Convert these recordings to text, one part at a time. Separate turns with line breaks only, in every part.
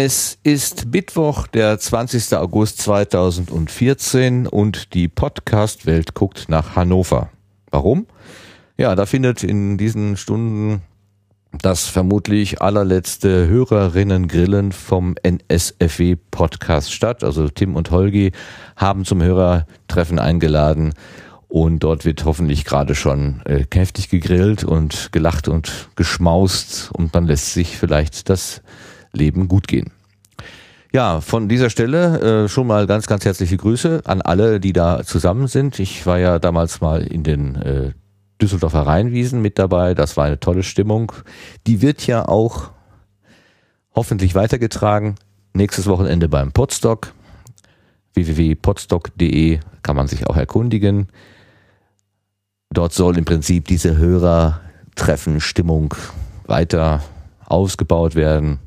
Es ist Mittwoch, der 20. August 2014 und die Podcast-Welt guckt nach Hannover. Warum? Ja, da findet in diesen Stunden das vermutlich allerletzte Hörerinnen-Grillen vom NSFW-Podcast statt. Also Tim und Holgi haben zum Hörertreffen eingeladen und dort wird hoffentlich gerade schon äh, kräftig gegrillt und gelacht und geschmaust und man lässt sich vielleicht das Leben gut gehen. Ja, von dieser Stelle äh, schon mal ganz, ganz herzliche Grüße an alle, die da zusammen sind. Ich war ja damals mal in den äh, Düsseldorfer Rheinwiesen mit dabei. Das war eine tolle Stimmung. Die wird ja auch hoffentlich weitergetragen. Nächstes Wochenende beim Podstock. www.podstock.de kann man sich auch erkundigen. Dort soll im Prinzip diese Hörertreffen Stimmung weiter ausgebaut werden.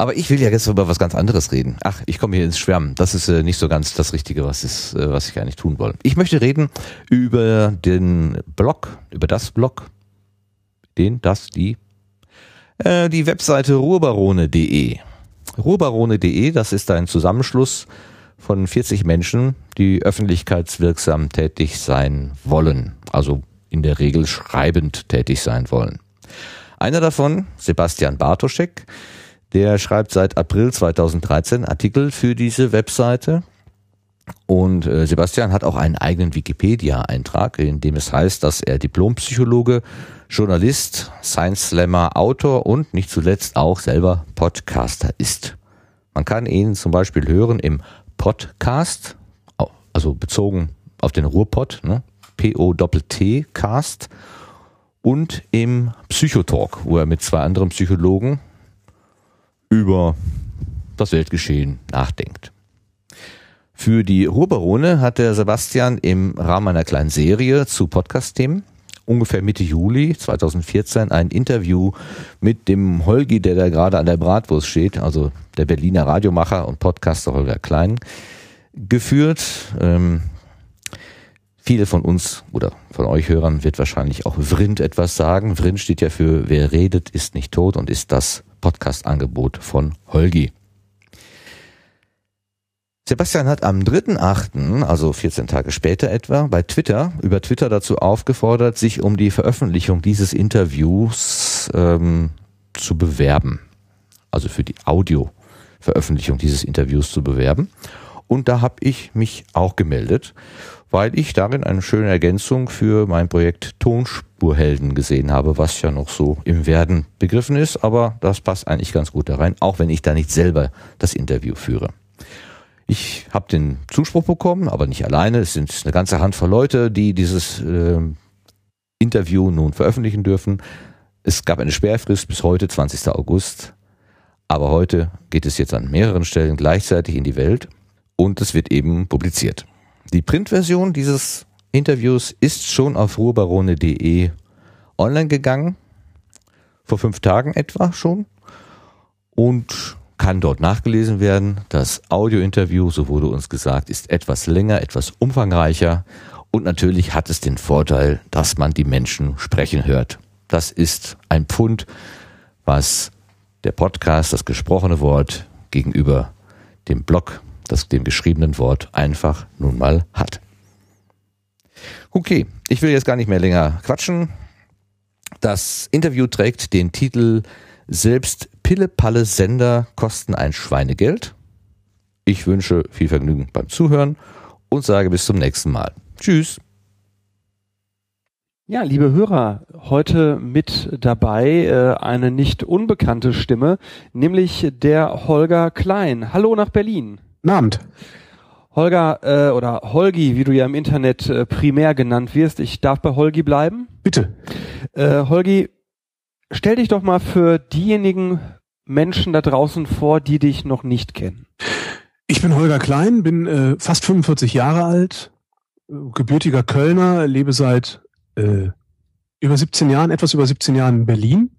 Aber ich will ja jetzt über was ganz anderes reden. Ach, ich komme hier ins Schwärmen. Das ist äh, nicht so ganz das Richtige, was ist, äh, was ich eigentlich tun wollte. Ich möchte reden über den Blog, über das Blog, den, das, die, äh, die Webseite ruhrbarone.de. Ruhrbarone.de, das ist ein Zusammenschluss von 40 Menschen, die öffentlichkeitswirksam tätig sein wollen. Also in der Regel schreibend tätig sein wollen. Einer davon, Sebastian Bartoschek, der schreibt seit April 2013 Artikel für diese Webseite. Und äh, Sebastian hat auch einen eigenen Wikipedia-Eintrag, in dem es heißt, dass er Diplompsychologe, Journalist, Science Slammer, Autor und nicht zuletzt auch selber Podcaster ist. Man kann ihn zum Beispiel hören im Podcast, also bezogen auf den Ruhrpott, ne? P-O-T-T Cast und im Psychotalk, wo er mit zwei anderen Psychologen über das Weltgeschehen nachdenkt. Für die Ruhrbarone hat der Sebastian im Rahmen einer kleinen Serie zu Podcast-Themen ungefähr Mitte Juli 2014 ein Interview mit dem Holgi, der da gerade an der Bratwurst steht, also der Berliner Radiomacher und Podcaster Holger Klein, geführt. Ähm, viele von uns oder von euch Hörern wird wahrscheinlich auch Vrind etwas sagen. Vrind steht ja für Wer redet, ist nicht tot und ist das Podcast-Angebot von Holgi. Sebastian hat am 3.8., also 14 Tage später etwa, bei Twitter, über Twitter dazu aufgefordert, sich um die Veröffentlichung dieses Interviews ähm, zu bewerben. Also für die Audio-Veröffentlichung dieses Interviews zu bewerben. Und da habe ich mich auch gemeldet weil ich darin eine schöne Ergänzung für mein Projekt Tonspurhelden gesehen habe, was ja noch so im Werden begriffen ist, aber das passt eigentlich ganz gut da rein, auch wenn ich da nicht selber das Interview führe. Ich habe den Zuspruch bekommen, aber nicht alleine. Es sind eine ganze Handvoll Leute, die dieses äh, Interview nun veröffentlichen dürfen. Es gab eine Sperrfrist bis heute, 20. August. Aber heute geht es jetzt an mehreren Stellen gleichzeitig in die Welt und es wird eben publiziert. Die Printversion dieses Interviews ist schon auf ruhrbarone.de online gegangen, vor fünf Tagen etwa schon, und kann dort nachgelesen werden. Das Audiointerview, so wurde uns gesagt, ist etwas länger, etwas umfangreicher und natürlich hat es den Vorteil, dass man die Menschen sprechen hört. Das ist ein Pfund, was der Podcast, das gesprochene Wort gegenüber dem Blog das dem geschriebenen Wort einfach nun mal hat. Okay, ich will jetzt gar nicht mehr länger quatschen. Das Interview trägt den Titel Selbst Pille-Palle Sender kosten ein Schweinegeld. Ich wünsche viel Vergnügen beim Zuhören und sage bis zum nächsten Mal. Tschüss.
Ja, liebe Hörer, heute mit dabei äh, eine nicht unbekannte Stimme, nämlich der Holger Klein. Hallo nach Berlin.
Guten Abend.
Holger äh, oder Holgi, wie du ja im Internet äh, primär genannt wirst. Ich darf bei Holgi bleiben.
Bitte.
Äh, Holgi, stell dich doch mal für diejenigen Menschen da draußen vor, die dich noch nicht kennen.
Ich bin Holger Klein, bin äh, fast 45 Jahre alt, gebürtiger Kölner, lebe seit äh, über 17 Jahren, etwas über 17 Jahren in Berlin,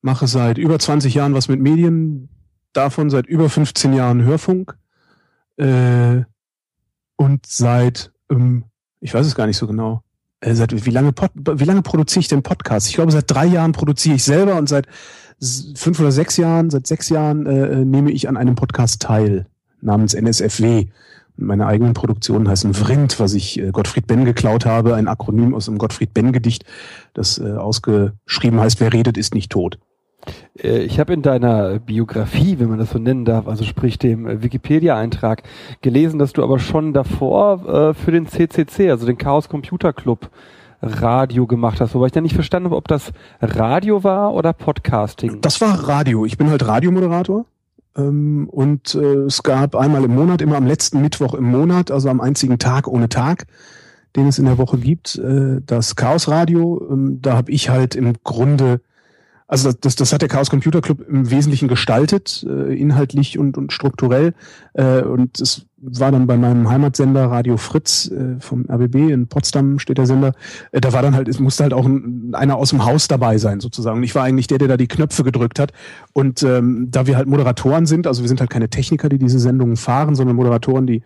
mache seit über 20 Jahren was mit Medien, davon seit über 15 Jahren Hörfunk äh, und seit, ähm, ich weiß es gar nicht so genau, äh, seit wie lange, wie lange produziere ich denn Podcasts? Ich glaube, seit drei Jahren produziere ich selber und seit fünf oder sechs Jahren, seit sechs Jahren äh, nehme ich an einem Podcast teil namens NSFW. Meine eigenen Produktionen heißen Vrind, was ich äh, Gottfried Benn geklaut habe, ein Akronym aus einem Gottfried Benn Gedicht, das äh, ausgeschrieben heißt, wer redet, ist nicht tot.
Äh, ich habe in deiner Biografie, wenn man das so nennen darf, also sprich dem Wikipedia-Eintrag, gelesen, dass du aber schon davor äh, für den CCC, also den Chaos Computer Club, Radio gemacht hast, wobei ich dann nicht verstanden habe, ob das Radio war oder Podcasting.
Das war Radio. Ich bin halt Radiomoderator. Ähm, und äh, es gab einmal im Monat, immer am letzten Mittwoch im Monat, also am einzigen Tag ohne Tag, den es in der Woche gibt, äh, das Chaos Radio. Ähm, da habe ich halt im Grunde also das, das, hat der Chaos Computer Club im Wesentlichen gestaltet, äh, inhaltlich und, und strukturell. Äh, und es war dann bei meinem Heimatsender Radio Fritz äh, vom RBB in Potsdam steht der Sender. Äh, da war dann halt, es musste halt auch ein, einer aus dem Haus dabei sein sozusagen. Und ich war eigentlich der, der da die Knöpfe gedrückt hat. Und ähm, da wir halt Moderatoren sind, also wir sind halt keine Techniker, die diese Sendungen fahren, sondern Moderatoren, die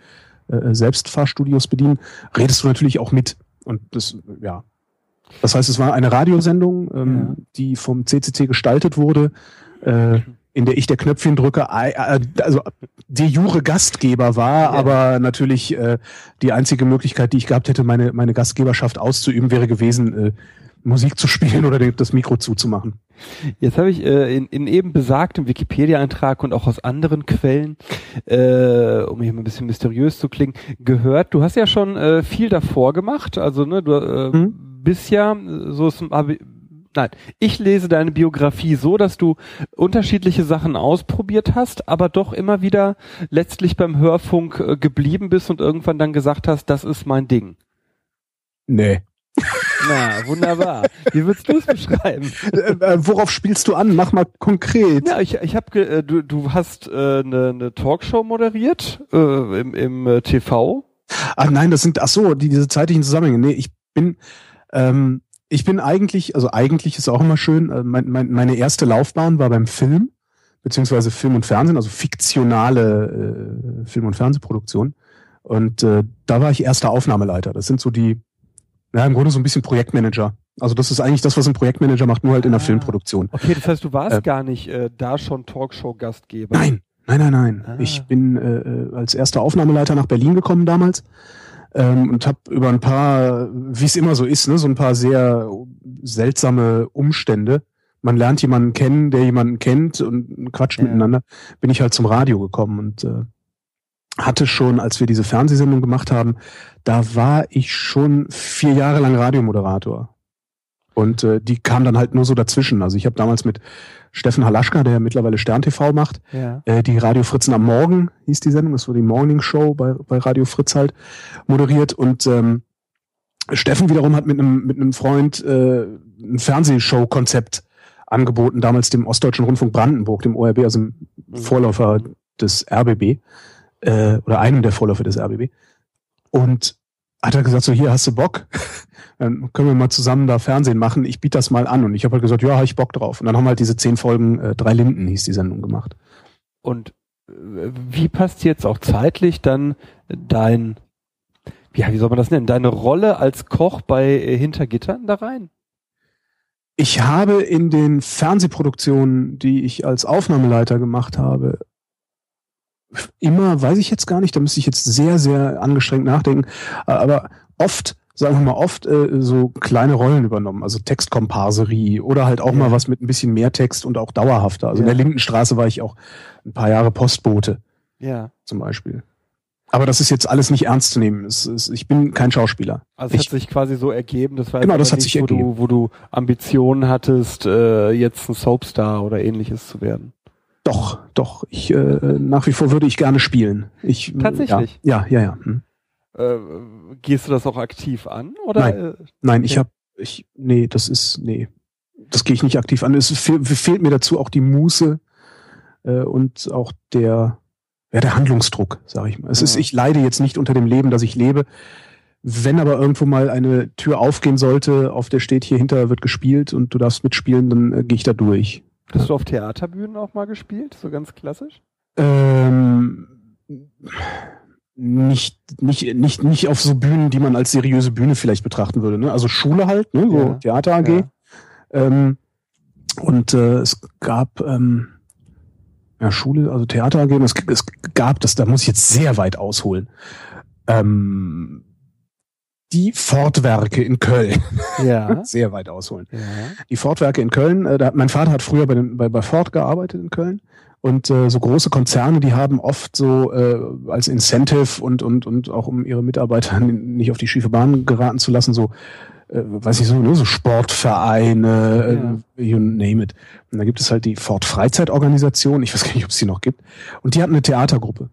äh, selbst Fahrstudios bedienen, redest du natürlich auch mit. Und das, ja, das heißt, es war eine Radiosendung, ähm, ja. die vom CCC gestaltet wurde, äh, in der ich der Knöpfchendrücker, äh, also de jure Gastgeber war, ja. aber natürlich äh, die einzige Möglichkeit, die ich gehabt hätte, meine, meine Gastgeberschaft auszuüben, wäre gewesen, äh, Musik zu spielen oder das Mikro zuzumachen.
Jetzt habe ich äh, in, in eben besagtem Wikipedia-Eintrag und auch aus anderen Quellen, äh, um hier mal ein bisschen mysteriös zu klingen, gehört, du hast ja schon äh, viel davor gemacht, also ne, du äh, hm? Bist ja, so ist, nein, ich lese deine Biografie so, dass du unterschiedliche Sachen ausprobiert hast, aber doch immer wieder letztlich beim Hörfunk äh, geblieben bist und irgendwann dann gesagt hast, das ist mein Ding.
Nee.
Na, wunderbar. Wie würdest du es beschreiben?
Äh, äh, worauf spielst du an? Mach mal konkret.
Ja, ich, ich habe, äh, du, du hast eine äh, ne, ne Talkshow moderiert äh, im, im äh, TV.
Ach nein, das sind, ach so, die, diese zeitlichen Zusammenhänge. Nee, ich bin, ähm, ich bin eigentlich, also eigentlich ist auch immer schön, äh, mein, mein, meine erste Laufbahn war beim Film, beziehungsweise Film und Fernsehen, also fiktionale äh, Film- und Fernsehproduktion. Und äh, da war ich erster Aufnahmeleiter. Das sind so die, ja, im Grunde so ein bisschen Projektmanager. Also das ist eigentlich das, was ein Projektmanager macht, nur halt in der ah, Filmproduktion.
Okay, das heißt, du warst äh, gar nicht äh, da schon Talkshow-Gastgeber.
Nein, nein, nein, nein. Ah. Ich bin äh, äh als erster Aufnahmeleiter nach Berlin gekommen damals ähm, und habe über ein paar, wie es immer so ist, ne, so ein paar sehr seltsame Umstände. Man lernt jemanden kennen, der jemanden kennt und quatscht ja. miteinander. Bin ich halt zum Radio gekommen und äh, hatte schon, als wir diese Fernsehsendung gemacht haben, da war ich schon vier Jahre lang Radiomoderator. Und äh, die kam dann halt nur so dazwischen. Also ich habe damals mit Steffen Halaschka, der mittlerweile Stern TV macht, ja. äh, die Radio Fritzen am Morgen hieß die Sendung, das war die Morning Show bei, bei Radio Fritz halt, moderiert. Und ähm, Steffen wiederum hat mit einem mit einem Freund äh, ein Fernsehshow-Konzept angeboten, damals dem Ostdeutschen Rundfunk Brandenburg, dem ORB, also dem. Vorläufer des RBB äh, oder einem der Vorläufer des RBB. Und hat er gesagt, so hier hast du Bock, dann können wir mal zusammen da Fernsehen machen. Ich biete das mal an. Und ich habe halt gesagt, ja, habe ich Bock drauf. Und dann haben wir halt diese zehn Folgen, äh, drei Linden hieß die Sendung gemacht.
Und äh, wie passt jetzt auch zeitlich dann dein, ja, wie soll man das nennen, deine Rolle als Koch bei äh, Hintergittern da rein?
Ich habe in den Fernsehproduktionen, die ich als Aufnahmeleiter gemacht habe, immer, weiß ich jetzt gar nicht, da müsste ich jetzt sehr, sehr angestrengt nachdenken, aber oft, sagen wir mal, oft äh, so kleine Rollen übernommen, also Textkomparserie oder halt auch ja. mal was mit ein bisschen mehr Text und auch dauerhafter. Also ja. in der Lindenstraße war ich auch ein paar Jahre Postbote. Ja. Zum Beispiel. Aber das ist jetzt alles nicht ernst zu nehmen. Es, es, ich bin kein Schauspieler.
Also es ich, hat sich quasi so ergeben, das war
genau, das hat nicht, sich
wo ergeben. du, wo du Ambitionen hattest, äh, jetzt ein Soapstar oder ähnliches zu werden.
Doch, doch. Ich äh, nach wie vor würde ich gerne spielen. Ich,
Tatsächlich.
Ja, ja, ja. ja. Hm.
Äh, gehst du das auch aktiv an? Oder?
Nein, äh, nein ich habe, ich, nee, das ist, nee, das gehe ich nicht aktiv an. Es fehl, fehlt mir dazu auch die Muße äh, und auch der, ja, der Handlungsdruck, sage ich mal. Es ja. ist, ich leide jetzt nicht unter dem Leben, das ich lebe. Wenn aber irgendwo mal eine Tür aufgehen sollte, auf der steht, hier hinter wird gespielt und du darfst mitspielen, dann äh, gehe ich da durch.
Hast du auf Theaterbühnen auch mal gespielt, so ganz klassisch?
Ähm, nicht, nicht, nicht, nicht auf so Bühnen, die man als seriöse Bühne vielleicht betrachten würde. Ne? Also Schule halt, ne? so ja. Theater AG. Ja. Ähm, Und äh, es gab ähm, ja, Schule, also Theater AG, es, es gab das, da muss ich jetzt sehr weit ausholen. Ähm, die Fortwerke in Köln.
Ja.
Sehr weit ausholen.
ja.
Die Fortwerke in Köln, äh, da, mein Vater hat früher bei, den, bei, bei Ford gearbeitet in Köln. Und äh, so große Konzerne, die haben oft so äh, als Incentive und, und, und auch um ihre Mitarbeiter nicht auf die schiefe Bahn geraten zu lassen, so, äh, weiß ich so, ne, so Sportvereine, äh, you name it. Und da gibt es halt die Ford Freizeitorganisation, ich weiß gar nicht, ob es die noch gibt. Und die hatten eine Theatergruppe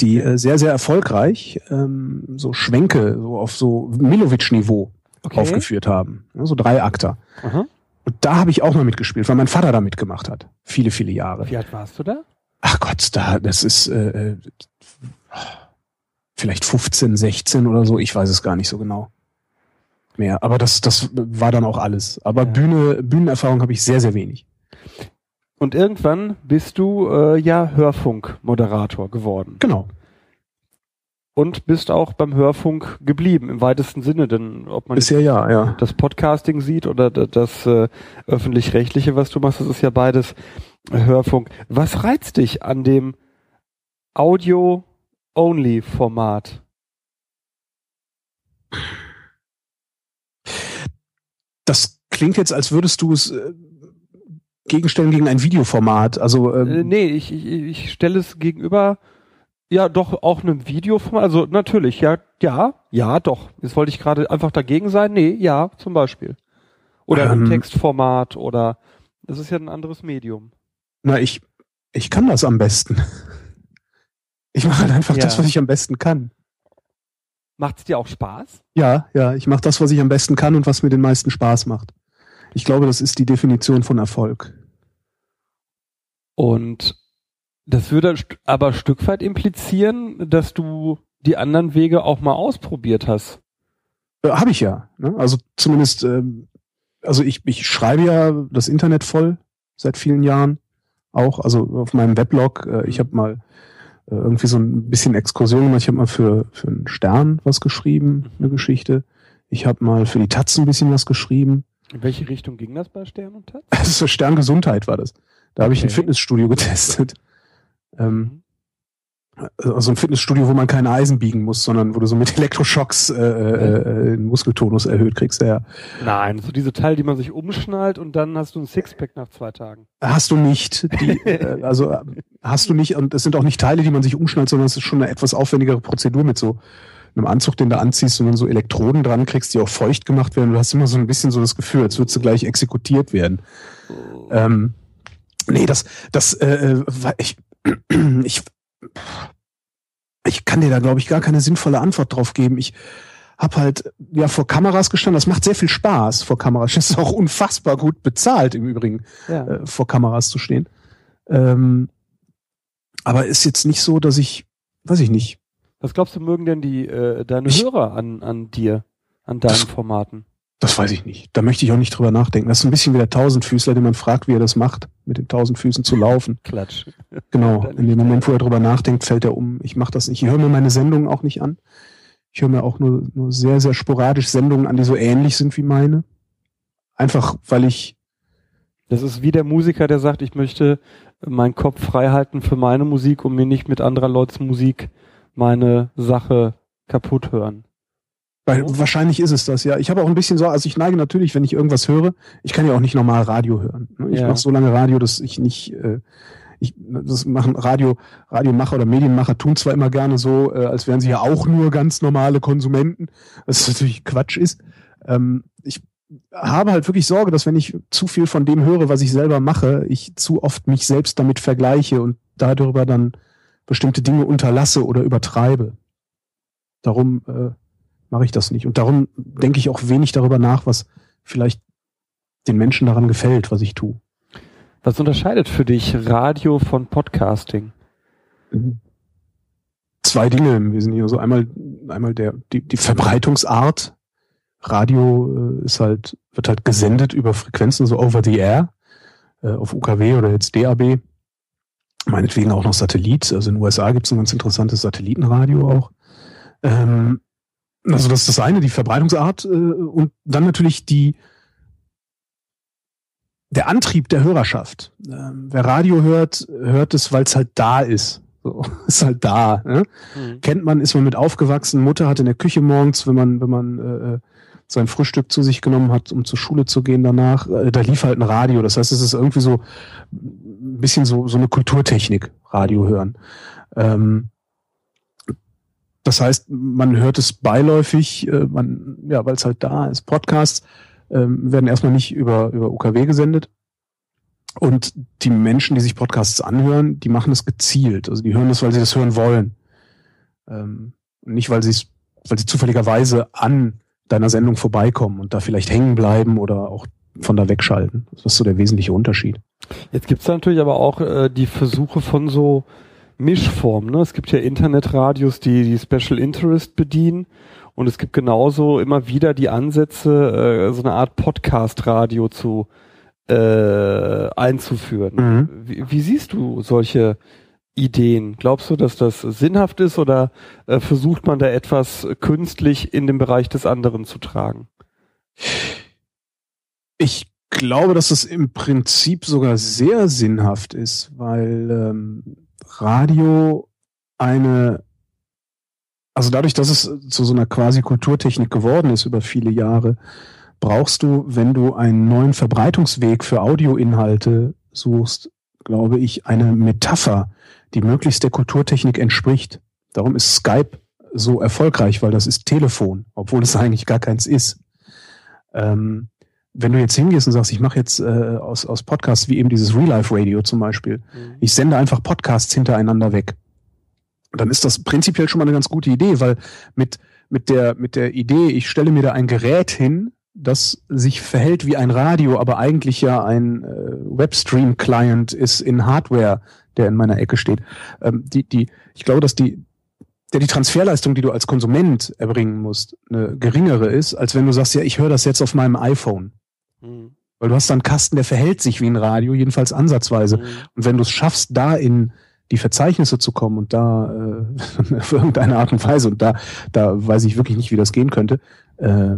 die äh, sehr, sehr erfolgreich ähm, so Schwenke so auf so Milovic-Niveau
Okay.
aufgeführt haben. Ja, so drei Akter.
Aha.
Und da habe ich auch mal mitgespielt, weil mein Vater da mitgemacht hat. Viele, viele Jahre.
Wie alt warst du da?
Ach Gott, da, das ist äh, äh, vielleicht 15, 16 oder so, ich weiß es gar nicht so genau. Mehr. Aber das, das war dann auch alles. Aber
Ja.
Bühne, Bühnenerfahrung habe ich sehr, sehr wenig.
Und irgendwann bist du äh, ja Hörfunkmoderator geworden.
Genau.
Und bist auch beim Hörfunk geblieben, im weitesten Sinne, denn ob man
Bisher ja, ja.
das Podcasting sieht oder das äh, öffentlich-rechtliche, was du machst, das ist ja beides Hörfunk. Was reizt dich an dem Audio-Only-Format?
Das klingt jetzt, als würdest du es äh, gegenstellen gegen ein Videoformat. Also ähm,
Äh, nee, ich, ich, ich stelle es gegenüber, ja, doch auch einem Videoformat. Also natürlich, ja, ja, ja, doch. Jetzt wollte ich gerade einfach dagegen sein. Nee, ja, zum Beispiel. Oder im
Ähm.
Textformat oder das ist ja ein anderes Medium.
na, ich, ich kann das am besten. Ich mache halt einfach
Ja.
das, was ich am besten kann.
Macht es dir auch Spaß?
Ja, ja, ich mache das, was ich am besten kann und was mir den meisten Spaß macht. Ich glaube, das ist die Definition von Erfolg.
Und das würde aber ein Stück weit implizieren, dass du die anderen Wege auch mal ausprobiert hast.
Äh, Habe ich ja. Ne? Also zumindest, ähm, also ich, ich schreibe ja das Internet voll seit vielen Jahren auch. Also auf meinem Weblog. Äh, ich habe mal äh, irgendwie so ein bisschen Exkursion gemacht. Ich habe mal für, für einen Stern was geschrieben, eine Geschichte. Ich habe mal für die Taz ein bisschen was geschrieben.
In welche Richtung ging das bei Stern und Taz?
Das ist so Sterngesundheit war das. Da habe ich ein
Okay.
Fitnessstudio getestet. Ähm, also ein Fitnessstudio, wo man keine Eisen biegen muss, sondern wo du so mit Elektroschocks äh, äh, äh, den Muskeltonus erhöht kriegst. Ja.
Nein, so diese Teile, die man sich umschnallt und dann hast du ein Sixpack nach zwei Tagen.
Hast du nicht. Die, äh, also äh, hast du nicht, und es sind auch nicht Teile, die man sich umschnallt, sondern es ist schon eine etwas aufwendigere Prozedur mit so einem Anzug, den du anziehst und dann so Elektroden dran kriegst, die auch feucht gemacht werden. Du hast immer so ein bisschen so das Gefühl, als würdest du gleich exekutiert werden. Ähm, nee, das, das, äh, äh, ich, ich, ich kann dir da, glaube ich, gar keine sinnvolle Antwort drauf geben. Ich habe halt ja vor Kameras gestanden. Das macht sehr viel Spaß vor Kameras. Das ist auch unfassbar gut bezahlt im Übrigen,
Ja.
äh, vor Kameras zu stehen. Ähm, aber ist jetzt nicht so, dass ich, weiß ich nicht.
Was glaubst du, mögen denn die äh, deine
Ich-
Hörer an, an dir, an deinen Formaten?
Das weiß ich nicht. Da möchte ich auch nicht drüber nachdenken. Das ist ein bisschen wie der Tausendfüßler, den man fragt, wie er das macht, mit den tausend Füßen zu laufen.
Klatsch.
Genau. In dem Moment, wo er drüber nachdenkt, fällt er um. Ich mache das nicht. Ich höre mir meine Sendungen auch nicht an. Ich höre mir auch nur, nur sehr, sehr sporadisch Sendungen an, die so ähnlich sind wie meine. Einfach, weil ich,
Das ist wie der Musiker, der sagt, ich möchte meinen Kopf frei halten für meine Musik und mir nicht mit anderer Leuts Musik meine Sache kaputt hören.
Weil
So?
wahrscheinlich ist es das, ja. Ich habe auch ein bisschen so, also ich neige natürlich, wenn ich irgendwas höre, ich kann ja auch nicht normal Radio hören. ne? Ich
Ja.
mache so lange Radio, dass ich nicht, äh, ich, das machen Radio, Radiomacher oder Medienmacher tun zwar immer gerne so, äh, als wären sie ja auch nur ganz normale Konsumenten, was natürlich Quatsch ist. Ähm, ich habe halt wirklich Sorge, dass wenn ich zu viel von dem höre, was ich selber mache, ich zu oft mich selbst damit vergleiche und darüber dann bestimmte Dinge unterlasse oder übertreibe. Darum äh, mache ich das nicht. Und darum denke ich auch wenig darüber nach, was vielleicht den Menschen daran gefällt, was ich tue.
Was unterscheidet für dich Radio von Podcasting?
Zwei Dinge im Wesentlichen. Also einmal, einmal der, die, die Verbreitungsart. Radio äh, ist halt, wird halt gesendet über Frequenzen, so over the air, äh, auf UKW oder jetzt DAB. Meinetwegen auch noch Satellit. Also in den USA gibt es ein ganz interessantes Satellitenradio auch. Ähm, also das ist das eine, die Verbreitungsart äh, und dann natürlich die der Antrieb der Hörerschaft. Ähm, wer Radio hört, hört es, weil es halt da ist. So, ist halt da. Ne? Mhm. Kennt man, ist man mit aufgewachsen. Mutter hat in der Küche morgens, wenn man, wenn man äh, äh, sein Frühstück zu sich genommen hat, um zur Schule zu gehen danach, äh, da lief halt ein Radio. Das heißt, es ist irgendwie so ein bisschen so, so eine Kulturtechnik, Radio hören. Ähm, das heißt, man hört es beiläufig, äh, man, ja, weil es halt da ist. Podcasts ähm, werden erstmal nicht über, über UKW gesendet. Und die Menschen, die sich Podcasts anhören, die machen es gezielt. Also die hören es, weil sie das hören wollen. Ähm, nicht, weil sie es, weil sie zufälligerweise an deiner Sendung vorbeikommen und da vielleicht hängen bleiben oder auch von da wegschalten. Das ist so der wesentliche Unterschied.
Jetzt gibt's da natürlich aber auch äh, die Versuche von so Mischformen. Ne? Es gibt ja Internetradios, die die Special Interest bedienen und es gibt genauso immer wieder die Ansätze, äh, so eine Art Podcast-Radio zu äh, einzuführen. Mhm. Wie, wie siehst du solche Ideen? Glaubst du, dass das sinnhaft ist oder äh, versucht man da etwas künstlich in den Bereich des anderen zu tragen?
Ich glaube, dass es im Prinzip sogar sehr sinnhaft ist, weil ähm, Radio eine, also dadurch, dass es zu so einer quasi Kulturtechnik geworden ist über viele Jahre, brauchst du, wenn du einen neuen Verbreitungsweg für Audioinhalte suchst, glaube ich, eine Metapher, die möglichst der Kulturtechnik entspricht. Darum ist Skype so erfolgreich, weil das ist Telefon, obwohl es eigentlich gar keins ist. Ähm, wenn du jetzt hingehst und sagst, ich mache jetzt äh, aus, aus Podcasts wie eben dieses Real Life Radio zum Beispiel, mhm. ich sende einfach Podcasts hintereinander weg, dann ist das prinzipiell schon mal eine ganz gute Idee, weil mit, mit, der, mit der Idee, ich stelle mir da ein Gerät hin, das sich verhält wie ein Radio, aber eigentlich ja ein äh, Webstream-Client ist in Hardware, der in meiner Ecke steht. Ähm, die, die, ich glaube, dass die, der die Transferleistung, die du als Konsument erbringen musst, eine geringere ist, als wenn du sagst, ja, ich höre das jetzt auf meinem iPhone. Mhm. Weil du hast dann einen Kasten, der verhält sich wie ein Radio, jedenfalls ansatzweise. Mhm. Und wenn du es schaffst, da in die Verzeichnisse zu kommen und da äh, auf irgendeine Art und Weise, und da, da weiß ich wirklich nicht, wie das gehen könnte, äh,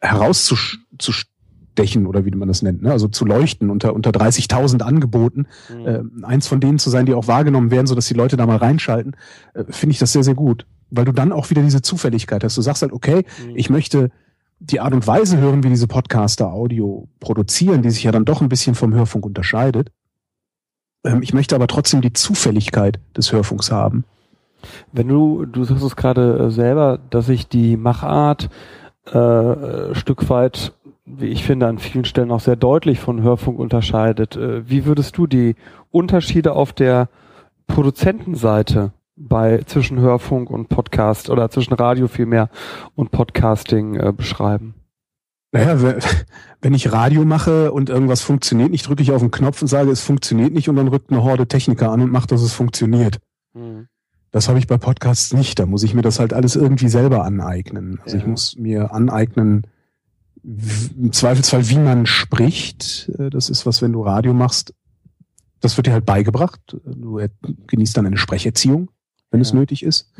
herauszustechen oder wie man das nennt, ne? also zu leuchten unter, unter 30.000 Angeboten, mhm. äh, eins von denen zu sein, die auch wahrgenommen werden, sodass die Leute da mal reinschalten, äh, finde ich das sehr, sehr gut. Weil du dann auch wieder diese Zufälligkeit hast. Du sagst halt, okay, mhm. ich möchte die Art und Weise hören, wie diese Podcaster Audio produzieren, die sich ja dann doch ein bisschen vom Hörfunk unterscheidet. Ähm, ich möchte aber trotzdem die Zufälligkeit des Hörfunks haben.
Wenn du, du sagst es gerade äh, selber, dass sich die Machart äh, Stück weit, wie ich finde, an vielen Stellen auch sehr deutlich von Hörfunk unterscheidet. Äh, wie würdest du die Unterschiede auf der Produzentenseite bei zwischen Hörfunk und Podcast oder zwischen Radio vielmehr und Podcasting äh, beschreiben?
Naja, wenn ich Radio mache und irgendwas funktioniert nicht, drücke ich auf den Knopf und sage, es funktioniert nicht und dann rückt eine Horde Techniker an und macht, dass es funktioniert. Hm. Das habe ich bei Podcasts nicht. Da muss ich mir das halt alles irgendwie selber aneignen. Also ja. ich muss mir aneignen, im Zweifelsfall, wie man spricht. Äh, das ist was, wenn du Radio machst, das wird dir halt beigebracht. Du genießt dann eine Sprecherziehung wenn ja. es nötig ist.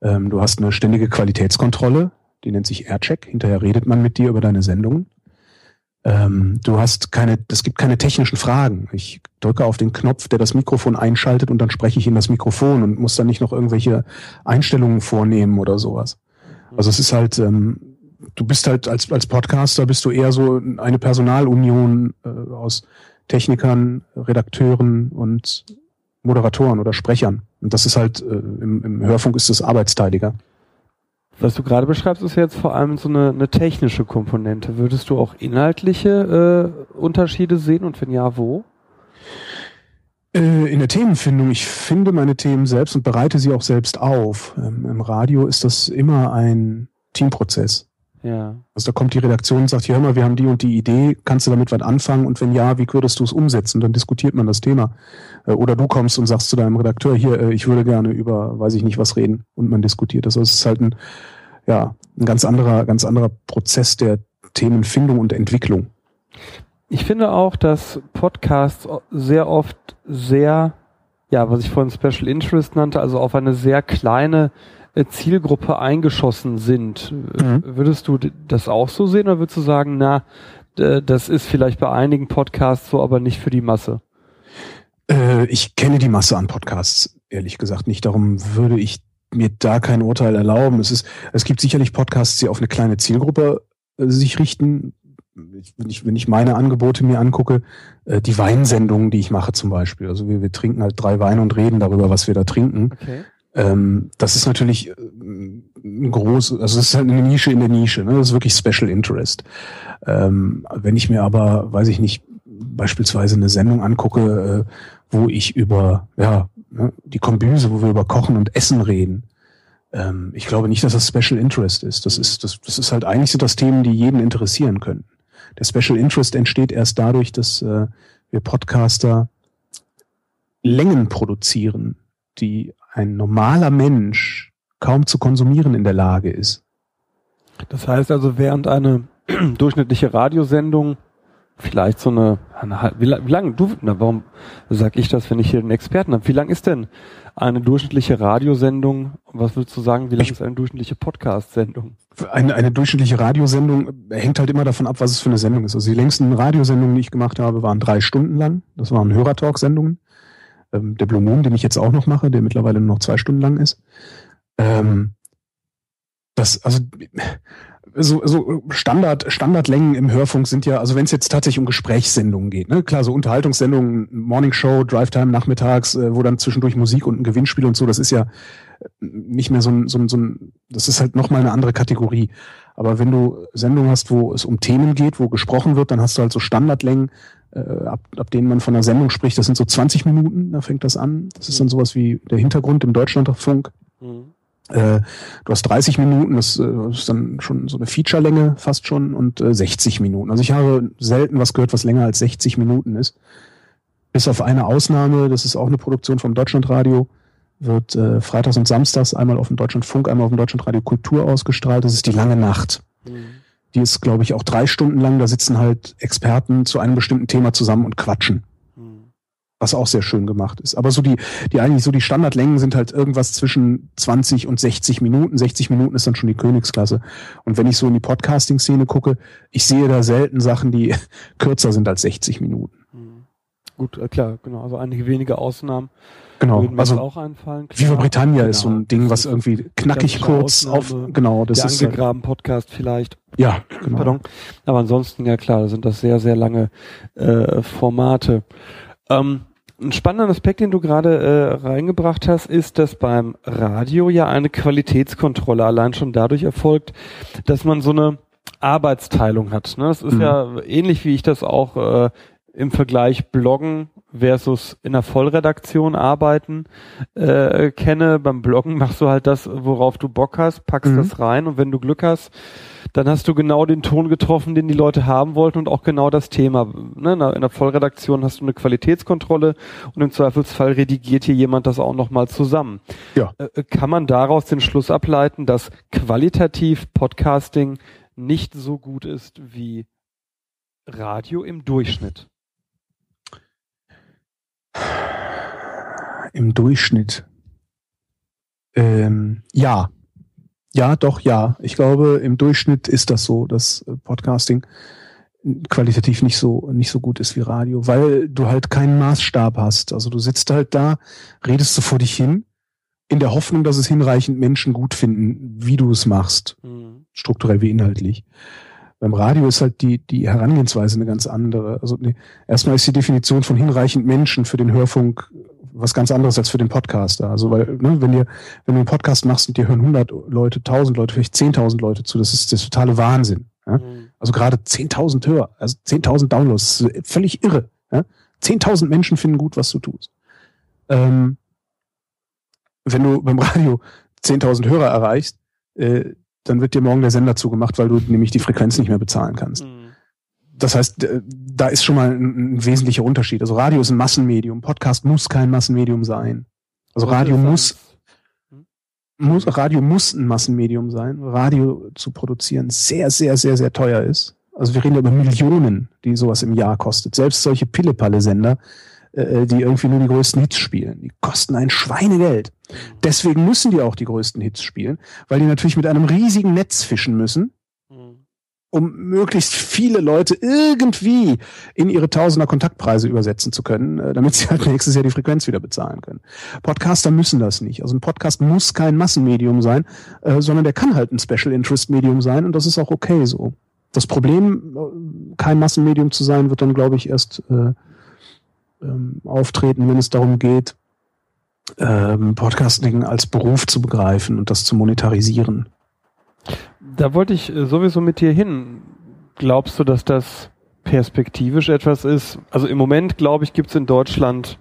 Ähm, du hast eine ständige Qualitätskontrolle, die nennt sich Aircheck. Hinterher redet man mit dir über deine Sendungen. Ähm, du hast keine, es gibt keine technischen Fragen. Ich drücke auf den Knopf, der das Mikrofon einschaltet und dann spreche ich in das Mikrofon und muss dann nicht noch irgendwelche Einstellungen vornehmen oder sowas. Also es ist halt, ähm, du bist halt als, als Podcaster bist du eher so eine Personalunion äh, aus Technikern, Redakteuren und Moderatoren oder Sprechern. Und das ist halt, äh, im, im Hörfunk ist es arbeitsteiliger.
Was du gerade beschreibst, ist jetzt vor allem so eine, eine technische Komponente. Würdest du auch inhaltliche äh, Unterschiede sehen und wenn ja, wo?
Äh, in der Themenfindung. Ich finde meine Themen selbst und bereite sie auch selbst auf. Ähm, Im Radio ist das immer ein Teamprozess.
Ja.
Also da kommt die Redaktion und sagt, hier hör mal, wir haben die und die Idee, kannst du damit was anfangen? Und wenn ja, wie würdest du es umsetzen? Dann diskutiert man das Thema. Äh, oder du kommst und sagst zu deinem Redakteur, hier, äh, ich würde gerne über, weiß ich nicht, was reden. Und man diskutiert das. Also es ist halt ein, ja, ein ganz anderer, ganz anderer Prozess der Themenfindung und Entwicklung.
Ich finde auch, dass Podcasts sehr oft sehr, ja, was ich vorhin Special Interest nannte, also auf eine sehr kleine Zielgruppe eingeschossen sind. Mhm. Würdest du das auch so sehen oder würdest du sagen, na, das ist vielleicht bei einigen Podcasts so, aber nicht für die Masse.
Äh, ich kenne die Masse an Podcasts, ehrlich gesagt nicht. Darum würde ich mir da kein Urteil erlauben. Es ist, es gibt sicherlich Podcasts, die auf eine kleine Zielgruppe äh, sich richten. Wenn ich, wenn ich meine Angebote mir angucke, äh, die Weinsendungen, die ich mache zum Beispiel. Also wir, wir trinken halt drei Weine und reden darüber, was wir da trinken. Okay. Ähm, das ist natürlich äh, ein groß, also das ist halt eine Nische in der Nische, ne? Das ist wirklich Special Interest. Ähm, wenn ich mir aber, weiß ich nicht, beispielsweise eine Sendung angucke, äh, wo ich über ja, ne, die Kombüse, wo wir über Kochen und Essen reden. Ähm, ich glaube nicht, dass das Special Interest ist. Das ist, das, das ist halt eigentlich sind das Themen, die jeden interessieren können. Der Special Interest entsteht erst dadurch, dass äh, wir Podcaster Längen produzieren, die ein normaler Mensch kaum zu konsumieren in der Lage ist.
Das heißt also, während eine durchschnittliche Radiosendung vielleicht so eine, eine wie, wie lange, du, na, warum sag ich das, wenn ich hier einen Experten habe? Wie lang ist denn eine durchschnittliche Radiosendung? Was willst du sagen, wie lang ist eine durchschnittliche Podcast-Sendung?
Eine, eine durchschnittliche Radiosendung hängt halt immer davon ab, was es für eine Sendung ist. Also die längsten Radiosendungen, die ich gemacht habe, waren drei Stunden lang. Das waren Hörertalk-Sendungen. Ähm, der Blue Moon, den ich jetzt auch noch mache, der mittlerweile nur noch zwei Stunden lang ist. Ähm, das, also so, so Standard, Standardlängen im Hörfunk sind ja, also wenn es jetzt tatsächlich um Gesprächssendungen geht, ne, klar, so Unterhaltungssendungen, Morning Show, Drive Time nachmittags, äh, wo dann zwischendurch Musik und ein Gewinnspiel und so, das ist ja nicht mehr so ein, so ein, so ein das ist halt nochmal eine andere Kategorie. Aber wenn du Sendungen hast, wo es um Themen geht, wo gesprochen wird, dann hast du halt so Standardlängen, äh, ab, ab denen man von einer Sendung spricht, das sind so 20 Minuten, da fängt das an. Das ist dann sowas wie der Hintergrund im Deutschlandfunk. Mhm. Äh, du hast 30 Minuten, das äh, ist dann schon so eine Featurelänge fast schon und äh, 60 Minuten. Also ich habe selten was gehört, was länger als 60 Minuten ist. Bis auf eine Ausnahme, das ist auch eine Produktion vom Deutschlandradio, wird äh, freitags und samstags einmal auf dem Deutschlandfunk, einmal auf dem Deutschlandradio Kultur ausgestrahlt. Das ist die lange Nacht. Mhm. Die ist, glaube ich, auch drei Stunden lang. Da sitzen halt Experten zu einem bestimmten Thema zusammen und quatschen was auch sehr schön gemacht ist. Aber so die, die eigentlich so die Standardlängen sind halt irgendwas zwischen 20 und 60 Minuten. 60 Minuten ist dann schon die Königsklasse. Und wenn ich so in die Podcasting-Szene gucke, ich sehe da selten Sachen, die kürzer sind als 60 Minuten.
Mhm. Gut, äh, klar, genau. Also einige wenige Ausnahmen.
Genau, also auch einfallen. Klar. Viva Britannia genau. ist so ein genau. Ding, was irgendwie knackig kurz Ausnahme, auf, genau,
das der ist angegraben halt, Podcast vielleicht.
Ja, genau. Pardon.
Aber ansonsten ja klar, sind das sehr sehr lange äh, Formate. Ähm, ein spannender Aspekt, den du gerade äh, reingebracht hast, ist, dass beim Radio ja eine Qualitätskontrolle allein schon dadurch erfolgt, dass man so eine Arbeitsteilung hat. Ne? Das ist mhm. ja ähnlich, wie ich das auch äh, im Vergleich Bloggen versus in der Vollredaktion arbeiten äh, kenne. Beim Bloggen machst du halt das, worauf du Bock hast, packst mhm. das rein und wenn du Glück hast, dann hast du genau den Ton getroffen, den die Leute haben wollten und auch genau das Thema. Ne? In der Vollredaktion hast du eine Qualitätskontrolle und im Zweifelsfall redigiert hier jemand das auch nochmal zusammen. Ja. Äh, äh, kann man daraus den Schluss ableiten, dass qualitativ Podcasting nicht so gut ist wie Radio im Durchschnitt?
Im Durchschnitt. Ähm, ja. Ja, doch, ja. Ich glaube, im Durchschnitt ist das so, dass äh, Podcasting qualitativ nicht so nicht so gut ist wie Radio, weil du halt keinen Maßstab hast. Also du sitzt halt da, redest du vor dich hin, in der Hoffnung, dass es hinreichend Menschen gut finden, wie du es machst, mhm. strukturell wie inhaltlich. Beim Radio ist halt die, die Herangehensweise eine ganz andere. Also nee, erstmal ist die Definition von hinreichend Menschen für den Hörfunk was ganz anderes als für den Podcaster. Also weil, ne, wenn dir, wenn du einen Podcast machst und dir hören 100 Leute, 1000 Leute, vielleicht 10.000 Leute zu, das ist das totale Wahnsinn. Ja? Mhm. Also gerade 10.000 Hörer, also 10.000 Downloads, das ist völlig irre. Ja? 10.000 Menschen finden gut, was du tust. Ähm, wenn du beim Radio 10.000 Hörer erreichst, äh, dann wird dir morgen der Sender zugemacht, weil du nämlich die Frequenz nicht mehr bezahlen kannst. Mhm. Das heißt, da ist schon mal ein, ein, wesentlicher Unterschied. Also Radio ist ein Massenmedium, Podcast muss kein Massenmedium sein. Also Radio muss, hm? muss, Radio muss ein Massenmedium sein. Radio zu produzieren sehr, sehr, sehr, sehr teuer ist. Also wir reden über Millionen, die sowas im Jahr kostet. Selbst solche Pillepalle-Sender, äh, die irgendwie nur die größten Hits spielen, die kosten ein Schweinegeld. Deswegen müssen die auch die größten Hits spielen, weil die natürlich mit einem riesigen Netz fischen müssen, um möglichst viele Leute irgendwie in ihre Tausender Kontaktpreise übersetzen zu können, äh, damit sie halt nächstes Jahr die Frequenz wieder bezahlen können. Podcaster müssen das nicht. Also ein Podcast muss kein Massenmedium sein, äh, sondern der kann halt ein Special Interest Medium sein und das ist auch okay so. Das Problem, kein Massenmedium zu sein, wird dann, glaube ich, erst äh, ähm, auftreten, wenn es darum geht, ähm, Podcasting als Beruf zu begreifen und das zu monetarisieren.
Da wollte ich äh, sowieso mit dir hin. Glaubst du, dass das perspektivisch etwas ist? Also im Moment, glaube ich, gibt es in Deutschland,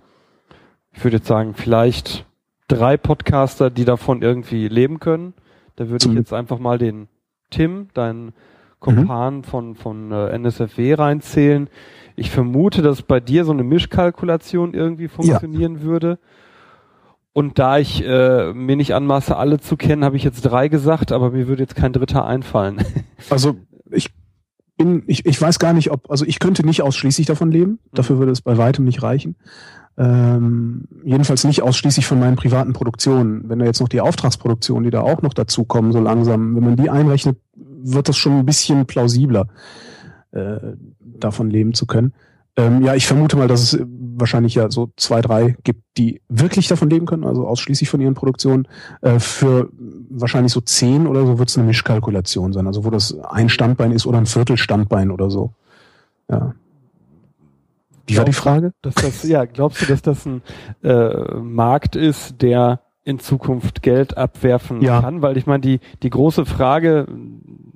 ich würde jetzt sagen, vielleicht drei Podcaster, die davon irgendwie leben können. Da würde ich jetzt einfach mal den Tim, deinen Kompan mhm. von, von äh, NSFW reinzählen. Ich vermute, dass bei dir so eine Mischkalkulation irgendwie funktionieren ja. würde. Und da ich äh, mir nicht anmaße, alle zu kennen, habe ich jetzt drei gesagt, aber mir würde jetzt kein dritter einfallen.
Also ich bin, ich, ich weiß gar nicht, ob, also ich könnte nicht ausschließlich davon leben. Mhm. Dafür würde es bei weitem nicht reichen. Ähm, jedenfalls nicht ausschließlich von meinen privaten Produktionen. Wenn da jetzt noch die Auftragsproduktionen, die da auch noch dazukommen, so langsam, wenn man die einrechnet, wird das schon ein bisschen plausibler, äh, davon leben zu können. Ähm, ja, ich vermute mal, dass es wahrscheinlich ja so zwei, drei gibt, die wirklich davon leben können, also ausschließlich von ihren Produktionen. Äh, für wahrscheinlich so zehn oder so wird es eine Mischkalkulation sein, also wo das ein Standbein ist oder ein Viertelstandbein oder so. Ja. Wie war die Frage?
Dass das, ja, glaubst du, dass das ein äh, Markt ist, der in Zukunft Geld abwerfen ja. kann? Weil ich meine, die, die große Frage,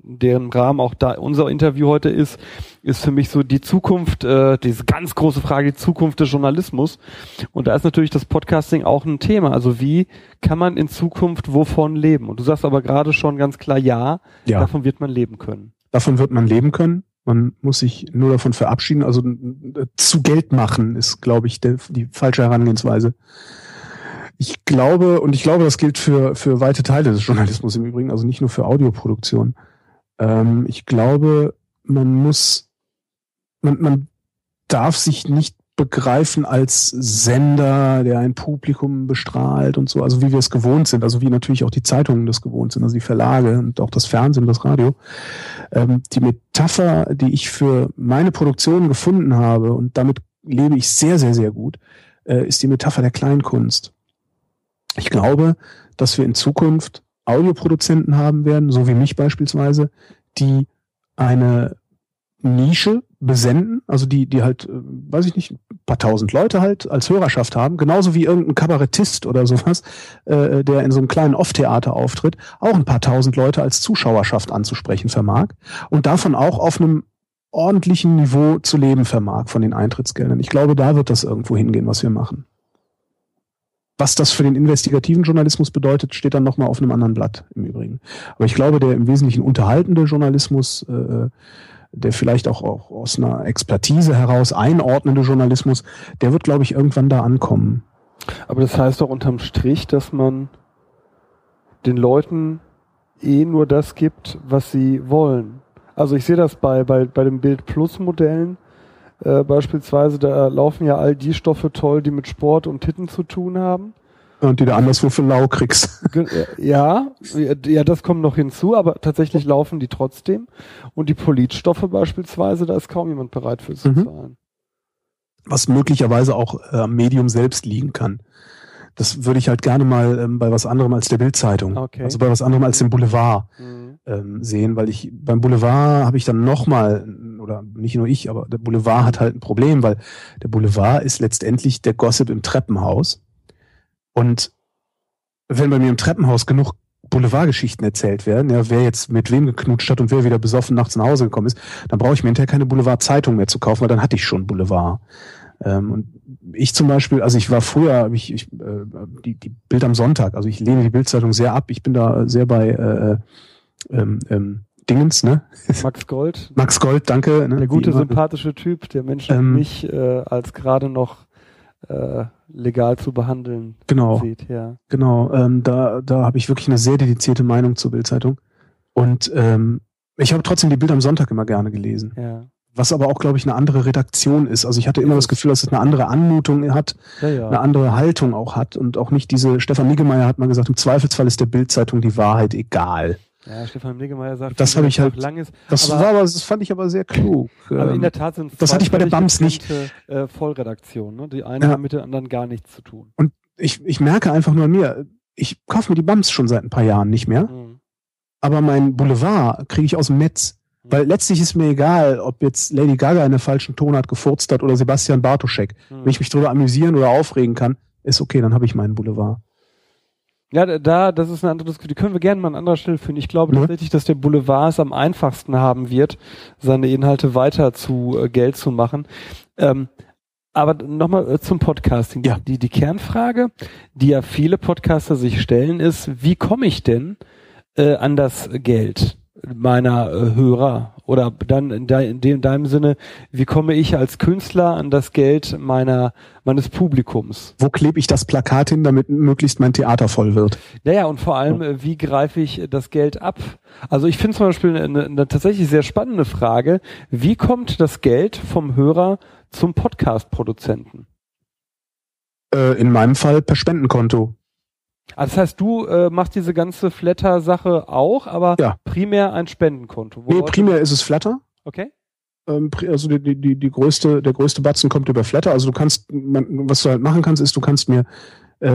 deren Rahmen auch da unser Interview heute ist, ist für mich so die Zukunft, äh, diese ganz große Frage, die Zukunft des Journalismus. Und da ist natürlich das Podcasting auch ein Thema. Also wie kann man in Zukunft wovon leben? Und du sagst aber gerade schon ganz klar, ja, ja. davon wird man leben können.
Davon wird man leben können. Man muss sich nur davon verabschieden. Also zu Geld machen ist, glaube ich, der, die falsche Herangehensweise. Ich glaube, und ich glaube, das gilt für, für weite Teile des Journalismus im Übrigen, also nicht nur für Audioproduktion. Ähm, ich glaube, man muss, man, man darf sich nicht begreifen als Sender, der ein Publikum bestrahlt und so, also wie wir es gewohnt sind, also wie natürlich auch die Zeitungen das gewohnt sind, also die Verlage und auch das Fernsehen das Radio. Ähm, die Metapher, die ich für meine Produktion gefunden habe, und damit lebe ich sehr, sehr, sehr gut, äh, ist die Metapher der Kleinkunst. Ich glaube, dass wir in Zukunft Audioproduzenten haben werden, so wie mich beispielsweise, die eine Nische besenden, also die, die halt, äh, weiß ich nicht, ein paar tausend Leute halt als Hörerschaft haben, genauso wie irgendein Kabarettist oder sowas, äh, der in so einem kleinen Off-Theater auftritt, auch ein paar tausend Leute als Zuschauerschaft anzusprechen vermag und davon auch auf einem ordentlichen Niveau zu leben vermag von den Eintrittsgeldern. Ich glaube, da wird das irgendwo hingehen, was wir machen. Was das für den investigativen Journalismus bedeutet, steht dann nochmal auf einem anderen Blatt im Übrigen. Aber ich glaube, der im Wesentlichen unterhaltende Journalismus, äh, der vielleicht auch, auch aus einer Expertise heraus einordnende Journalismus, der wird, glaube ich, irgendwann da ankommen.
Aber das heißt doch unterm Strich, dass man den Leuten eh nur das gibt, was sie wollen. Also ich sehe das bei, bei, bei den Bild Plus Modellen äh, beispielsweise, da laufen ja all die Stoffe toll, die mit Sport und Titten zu tun haben.
Und die du anderswo für lau kriegst.
Ja, ja, das kommt noch hinzu, aber tatsächlich laufen die trotzdem. Und die Politstoffe beispielsweise, da ist kaum jemand bereit für zu mhm. zahlen.
Was möglicherweise auch äh, am Medium selbst liegen kann. Das würde ich halt gerne mal ähm, bei was anderem als der Bildzeitung, okay. also bei was anderem als dem Boulevard mhm. ähm, sehen, weil ich beim Boulevard habe ich dann nochmal oder nicht nur ich, aber der Boulevard hat halt ein Problem, weil der Boulevard ist letztendlich der Gossip im Treppenhaus. Und wenn bei mir im Treppenhaus genug Boulevardgeschichten erzählt werden, ja, wer jetzt mit wem geknutscht hat und wer wieder besoffen nachts nach Hause gekommen ist, dann brauche ich mir hinterher keine Boulevard-Zeitung mehr zu kaufen, weil dann hatte ich schon Boulevard. Ähm, und ich zum Beispiel, also ich war früher, ich, ich, äh, die, die Bild am Sonntag, also ich lehne die Bildzeitung sehr ab. Ich bin da sehr bei äh, äh ähm, ähm, Dingens, ne?
Max Gold.
Max Gold, danke.
Ne? Der gute, sympathische Typ, der Menschen ähm, mich äh, als gerade noch äh, legal zu behandeln
genau, sieht. Ja. Genau, ähm, da, da habe ich wirklich eine sehr dedizierte Meinung zur Bildzeitung. Und ähm, ich habe trotzdem die Bild am Sonntag immer gerne gelesen. Ja. Was aber auch, glaube ich, eine andere Redaktion ist. Also ich hatte immer das Gefühl, dass es eine andere Anmutung hat, ja, ja. eine andere Haltung auch hat und auch nicht diese, Stefan Niggemeier hat mal gesagt, im Zweifelsfall ist der Bildzeitung die Wahrheit egal.
Ja, Stefan Niggemeier sagt,
Das habe ich halt-
noch lang ist.
Das
aber,
war aber, das fand ich aber sehr klug.
aber in
Ähm,
der Tat sind
das hatte ich bei der BAMS nicht.
Äh, Vollredaktionen. Ne? Die eine
Ja.
hat mit der anderen gar nichts zu tun.
ich, ich merke einfach nur an mir, ich kaufe mir die Bums schon seit ein paar Jahren nicht mehr,
Mhm.
aber mein Boulevard kriege ich aus dem Netz. Weil letztlich ist mir egal, ob jetzt Lady Gaga in der falschen Tonart gefurzt hat oder Sebastian Bartoschek.
Mhm.
Wenn ich mich darüber amüsieren oder aufregen kann, ist okay, dann habe ich meinen Boulevard.
Ja, da, das ist eine andere Diskussion. Die können wir gerne mal an anderer Stelle führen. Ich glaube
Ja.
tatsächlich, dass der Boulevard es am einfachsten haben wird, seine Inhalte weiter zu äh, Geld zu machen. Ähm, aber nochmal äh, zum Podcasting.
Ja.
Die, die Kernfrage, die ja viele Podcaster sich stellen, ist, wie komme ich denn äh, an das Geld meiner äh, Hörer? Oder dann in, de, in, dem, in deinem Sinne, wie komme ich als Künstler an das Geld meiner meines Publikums?
Wo klebe ich das Plakat hin, damit möglichst mein Theater voll wird?
Naja, und vor allem, äh, wie greife ich äh, das Geld ab? Also ich finde zum Beispiel eine, eine tatsächlich sehr spannende Frage. Wie kommt das Geld vom Hörer zum Podcast-Produzenten?
Äh, in meinem Fall per Spendenkonto.
Also das heißt, du äh, machst diese ganze Flatter-Sache auch, aber
Ja.
primär ein Spendenkonto. wo
Nee, primär ist es Flatter.
Okay.
Ähm, also die, die, die, die größte, der größte Batzen kommt über Flatter. Also du kannst, man, was du halt machen kannst, ist, du kannst mir äh,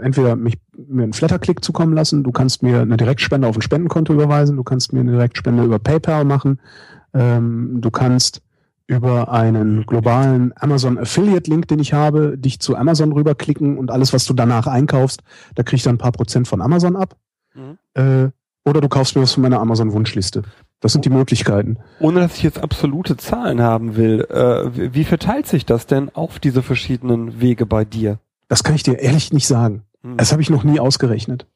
entweder mich, mir einen Flatter-Klick zukommen lassen, du kannst mir eine Direktspende auf ein Spendenkonto überweisen, du kannst mir eine Direktspende über PayPal machen, ähm, du kannst über einen globalen Amazon Affiliate Link, den ich habe, dich zu Amazon rüberklicken und alles, was du danach einkaufst, da krieg ich dann ein paar Prozent von Amazon ab.
Mhm.
Äh, oder du kaufst mir was von meiner Amazon Wunschliste. Das sind die Möglichkeiten.
Ohne dass ich jetzt absolute Zahlen haben will, äh, wie wie verteilt sich das denn auf diese verschiedenen Wege bei dir?
Das kann ich dir ehrlich nicht sagen.
Mhm.
Das habe ich noch nie ausgerechnet.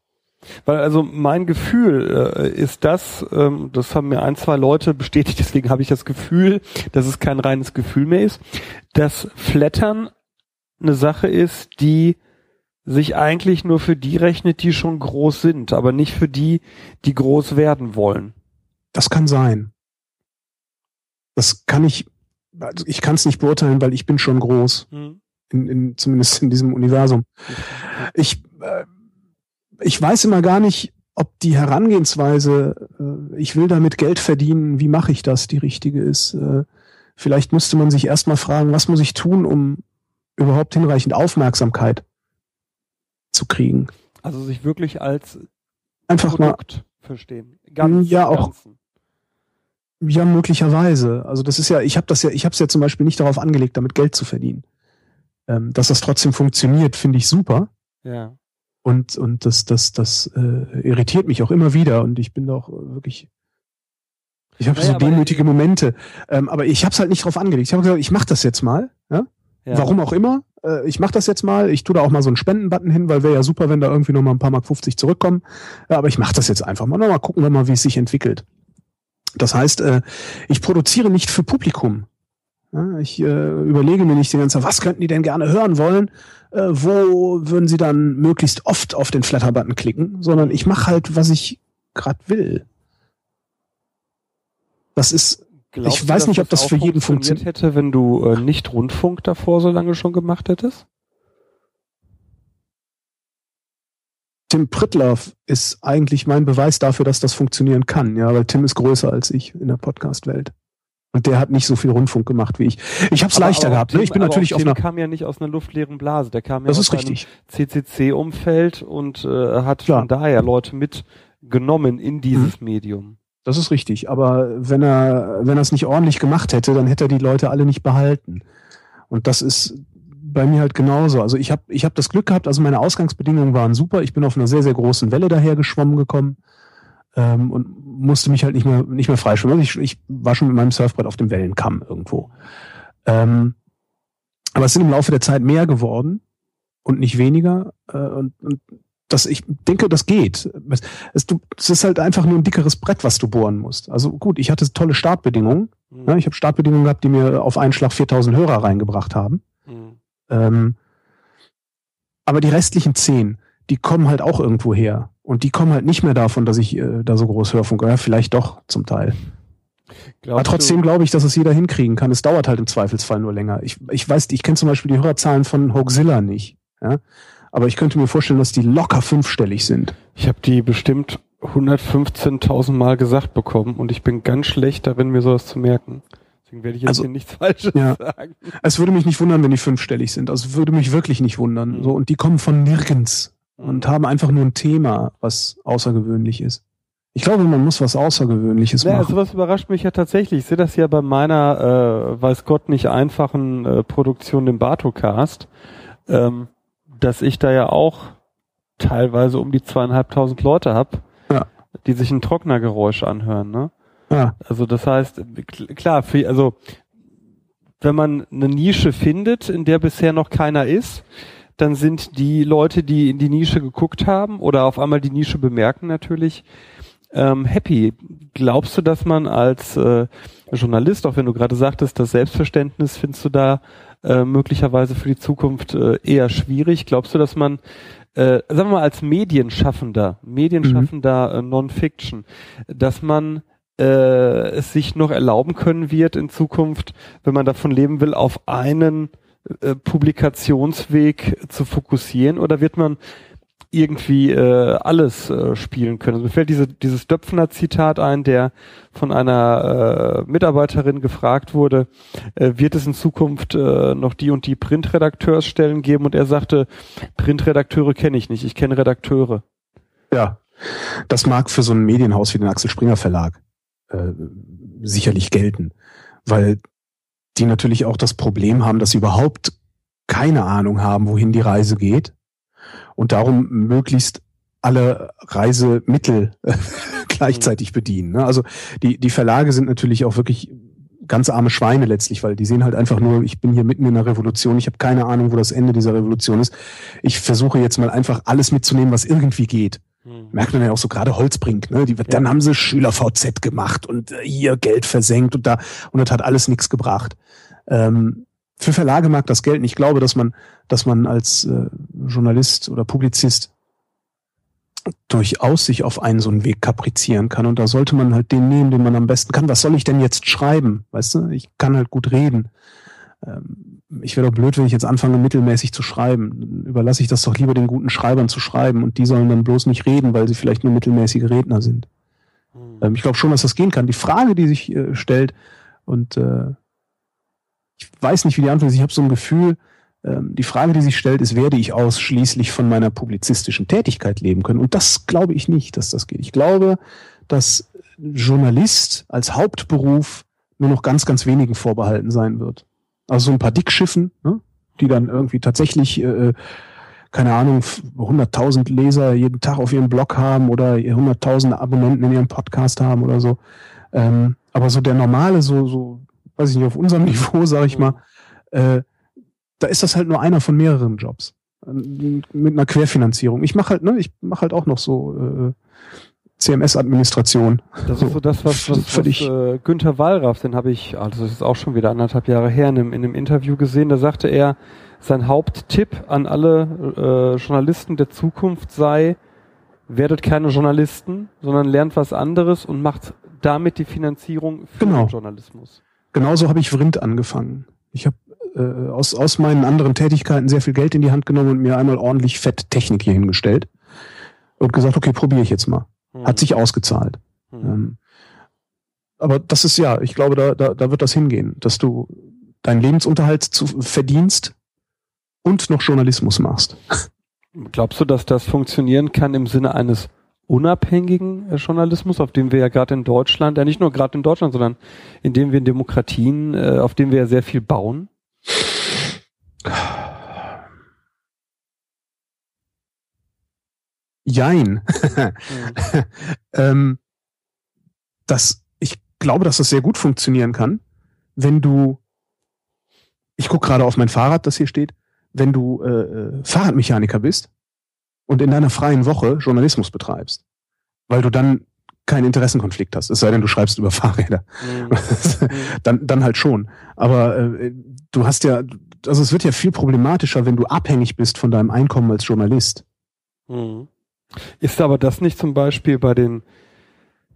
Weil also mein Gefühl äh, ist das, ähm, das haben mir ein, zwei Leute bestätigt, deswegen habe ich das Gefühl, dass es kein reines Gefühl mehr ist, dass Flattern eine Sache ist, die sich eigentlich nur für die rechnet, die schon groß sind, aber nicht für die, die groß werden wollen.
Das kann sein. Das kann ich, also ich kann es nicht beurteilen, weil ich bin schon groß, in, in, zumindest in diesem Universum. Ich, äh, ich weiß immer gar nicht, ob die Herangehensweise, äh, ich will damit Geld verdienen, wie mache ich das, die richtige ist. Äh, vielleicht müsste man sich erstmal fragen, was muss ich tun, um überhaupt hinreichend Aufmerksamkeit zu kriegen.
Also sich wirklich als
Einfach mal
Produkt verstehen. Ganz,
Ja, auch-
Ganzen.
Ja, möglicherweise. Also das ist ja, ich habe das ja, ich habe es ja zum Beispiel nicht darauf angelegt, damit Geld zu verdienen. Ähm, dass das trotzdem funktioniert, finde ich super.
Ja.
Und und das das das äh, irritiert mich auch immer wieder. Und ich bin doch wirklich, ich habe
Naja,
so demütige Momente. Ähm, aber ich habe es halt nicht darauf angelegt. Ich habe gesagt, ich mache das jetzt mal. Ja?
ja.
Warum auch immer. Äh, ich mache das jetzt mal. Ich tue da auch mal so einen Spendenbutton hin, weil wäre ja super, wenn da irgendwie noch mal ein paar Mark 50 zurückkommen. Ja, aber ich mache das jetzt einfach mal. Na, mal gucken wir mal, wie es sich entwickelt. Das heißt, äh, ich produziere nicht für Publikum. Ich äh, überlege mir nicht die ganze Zeit, was könnten die denn gerne hören wollen? Äh, wo würden sie dann möglichst oft auf den Flatter-Button klicken? Sondern ich mache halt, was ich gerade will. Das ist
Glaubst
ich
du,
weiß
dass
nicht, ob das
auch
für jeden
funktioniert hätte, wenn du äh, nicht Rundfunk davor so lange schon gemacht hättest?
Tim Prittlaff ist eigentlich mein Beweis dafür, dass das funktionieren kann, ja, weil Tim ist größer als ich in der Podcast-Welt. Und der hat nicht so viel Rundfunk gemacht wie ich. Ich habe es leichter
aber
gehabt. Ne?
Tim-
Ich bin natürlich
auch
auf einer.
kam ja nicht aus einer luftleeren Blase. Der kam ja
Das
aus einem. CCC-Umfeld und äh, hat
Klar.
von daher Leute mitgenommen in dieses
Mhm.
Medium.
Das ist richtig. Aber wenn er, wenn er es nicht ordentlich gemacht hätte, dann hätte er die Leute alle nicht behalten. Und das ist bei mir halt genauso. Also ich habe ich hab das Glück gehabt, also meine Ausgangsbedingungen waren super. Ich bin auf einer sehr, sehr großen Welle daher geschwommen gekommen ähm, und musste mich halt nicht mehr, nicht mehr freischwimmen. Also ich, ich war schon mit meinem Surfbrett auf dem Wellenkamm irgendwo. Ähm, aber es sind im Laufe der Zeit mehr geworden und nicht weniger. Äh, und, und das, ich denke, das geht. Es, es, du, es ist halt einfach nur ein dickeres Brett, was du bohren musst. Also gut, ich hatte tolle Startbedingungen.
Mhm.
Ne? Ich habe Startbedingungen gehabt, die mir auf einen Schlag 4000 Hörer reingebracht haben.
Mhm.
Ähm, aber die restlichen zehn, die kommen halt auch irgendwo her. Und die kommen halt nicht mehr davon, dass ich äh, da so groß Hörfunk, ja, vielleicht doch zum Teil.
Glaubst
Aber trotzdem glaube ich, dass es jeder hinkriegen kann. Es dauert halt im Zweifelsfall nur länger. Ich, ich weiß, ich kenne zum Beispiel die Hörerzahlen von Hoaxilla nicht. Ja? Aber ich könnte mir vorstellen, dass die locker fünfstellig sind.
ich habe die bestimmt 115.000 Mal gesagt bekommen und ich bin ganz schlecht darin, mir sowas zu merken. Deswegen werde ich jetzt
Also,
hier nichts Falsches
ja.
sagen.
Es würde mich nicht wundern, wenn die fünfstellig sind. Also es würde mich wirklich nicht wundern.
Mhm.
So, und die kommen von nirgends und haben einfach nur ein Thema, was außergewöhnlich ist. Ich glaube, man muss was Außergewöhnliches
Ja,
machen.
sowas überrascht mich ja tatsächlich. Ich sehe das ja bei meiner, äh, weiß Gott, nicht einfachen äh, Produktion, dem Bartocast, ähm, dass ich da ja auch teilweise um die zweieinhalbtausend Leute hab,
Ja.
die sich ein Trocknergeräusch anhören. Ne?
ja,
Also das heißt, kl- klar, für, also wenn man eine Nische findet, in der bisher noch keiner ist, dann sind die Leute, die in die Nische geguckt haben oder auf einmal die Nische bemerken natürlich, ähm, happy. Glaubst du, dass man als äh, Journalist, auch wenn du gerade sagtest, das Selbstverständnis findest du da äh, möglicherweise für die Zukunft äh, eher schwierig? Glaubst du, dass man, äh, sagen wir mal als Medienschaffender, Medienschaffender äh, Non-Fiction, dass man äh, es sich noch erlauben können wird in Zukunft, wenn man davon leben will, auf einen äh, Publikationsweg zu fokussieren oder wird man irgendwie äh, alles äh, spielen können. Also mir fällt diese, dieses Döpfner-Zitat ein, der von einer äh, Mitarbeiterin gefragt wurde, äh, wird es in Zukunft äh, noch die und die Printredakteursstellen geben? Und er sagte, Printredakteure kenne ich nicht, ich kenne Redakteure.
ja. Das mag für so ein Medienhaus wie den Axel Springer Verlag äh, sicherlich gelten, weil die natürlich auch das Problem haben, dass sie überhaupt keine Ahnung haben, wohin die Reise geht und darum möglichst alle Reisemittel äh, gleichzeitig bedienen. Ne? Also die, die Verlage sind natürlich auch wirklich ganz arme Schweine letztlich, weil die sehen halt einfach nur, ich bin hier mitten in einer Revolution, ich habe keine Ahnung, wo das Ende dieser Revolution ist. Ich versuche jetzt mal einfach alles mitzunehmen, was irgendwie geht. Merkt man ja auch so gerade Holzbrink, ne? Die, Dann haben sie Schüler-VZ gemacht und äh, hier Geld versenkt und da und das hat alles nichts gebracht. Ähm, für Verlage mag das gelten. Ich glaube, dass man, dass man als äh, Journalist oder Publizist durchaus sich auf einen so einen Weg kaprizieren kann. Und da sollte man halt den nehmen, den man am besten kann. Was soll ich denn jetzt schreiben? Weißt du, ich kann halt gut reden. Ähm, ich wäre doch blöd, wenn ich jetzt anfange, mittelmäßig zu schreiben. Dann überlasse ich das doch lieber den guten Schreibern zu schreiben und die sollen dann bloß nicht reden, weil sie vielleicht nur mittelmäßige Redner sind. Ähm, ich glaube schon, dass das gehen kann. Die Frage, die sich äh, stellt, und äh, ich weiß nicht, wie die Antwort ist, ich habe so ein Gefühl, ähm, die Frage, die sich stellt, ist, werde ich ausschließlich von meiner publizistischen Tätigkeit leben können? Und das glaube ich nicht, dass das geht. Ich glaube, dass Journalist als Hauptberuf nur noch ganz, ganz wenigen vorbehalten sein wird. Also so ein paar Dickschiffen, ne, die dann irgendwie tatsächlich, äh, keine Ahnung, 100.000 Leser jeden Tag auf ihrem Blog haben oder 100.000 Abonnenten in ihrem Podcast haben oder so. Ähm, aber so der normale, so, so, weiß ich nicht, auf unserem Niveau, sage ich mal, äh, da ist das halt nur einer von mehreren Jobs. Ähm, Mit einer Querfinanzierung. Ich mache halt, ne, ich mache halt auch noch so äh, CMS-Administration.
Das ist so das, was, was, was äh, Günther Wallraff, den habe ich, also das ist auch schon wieder anderthalb Jahre her, in einem, in einem Interview gesehen, da sagte er, sein Haupttipp an alle äh, Journalisten der Zukunft sei, werdet keine Journalisten, sondern lernt was anderes und macht damit die Finanzierung für
Genau.
den Journalismus.
Genauso habe ich Vrind angefangen. Ich habe äh, aus, aus meinen anderen Tätigkeiten sehr viel Geld in die Hand genommen und mir einmal ordentlich Fett Technik hier hingestellt und gesagt, okay, probiere ich jetzt mal.
Hm.
Hat sich ausgezahlt.
Hm.
Ähm, aber das ist ja, ich glaube, da, da, da wird das hingehen, dass du deinen Lebensunterhalt zu, verdienst und noch Journalismus machst.
Glaubst du, dass das funktionieren kann im Sinne eines unabhängigen äh, Journalismus, auf dem wir ja gerade in Deutschland, ja nicht nur gerade in Deutschland, sondern in dem wir in Demokratien, äh, auf dem wir ja sehr viel bauen?
Jein. ähm, das, ich glaube, dass das sehr gut funktionieren kann, wenn du, ich gucke gerade auf mein Fahrrad, das hier steht, wenn du äh, äh, Fahrradmechaniker bist und in deiner freien Woche Journalismus betreibst, weil du dann keinen Interessenkonflikt hast, es sei denn, du schreibst über Fahrräder. dann, dann halt schon. Aber äh, du hast ja, also es wird ja viel problematischer, wenn du abhängig bist von deinem Einkommen als Journalist.
Mhm. Ist aber das nicht zum Beispiel bei den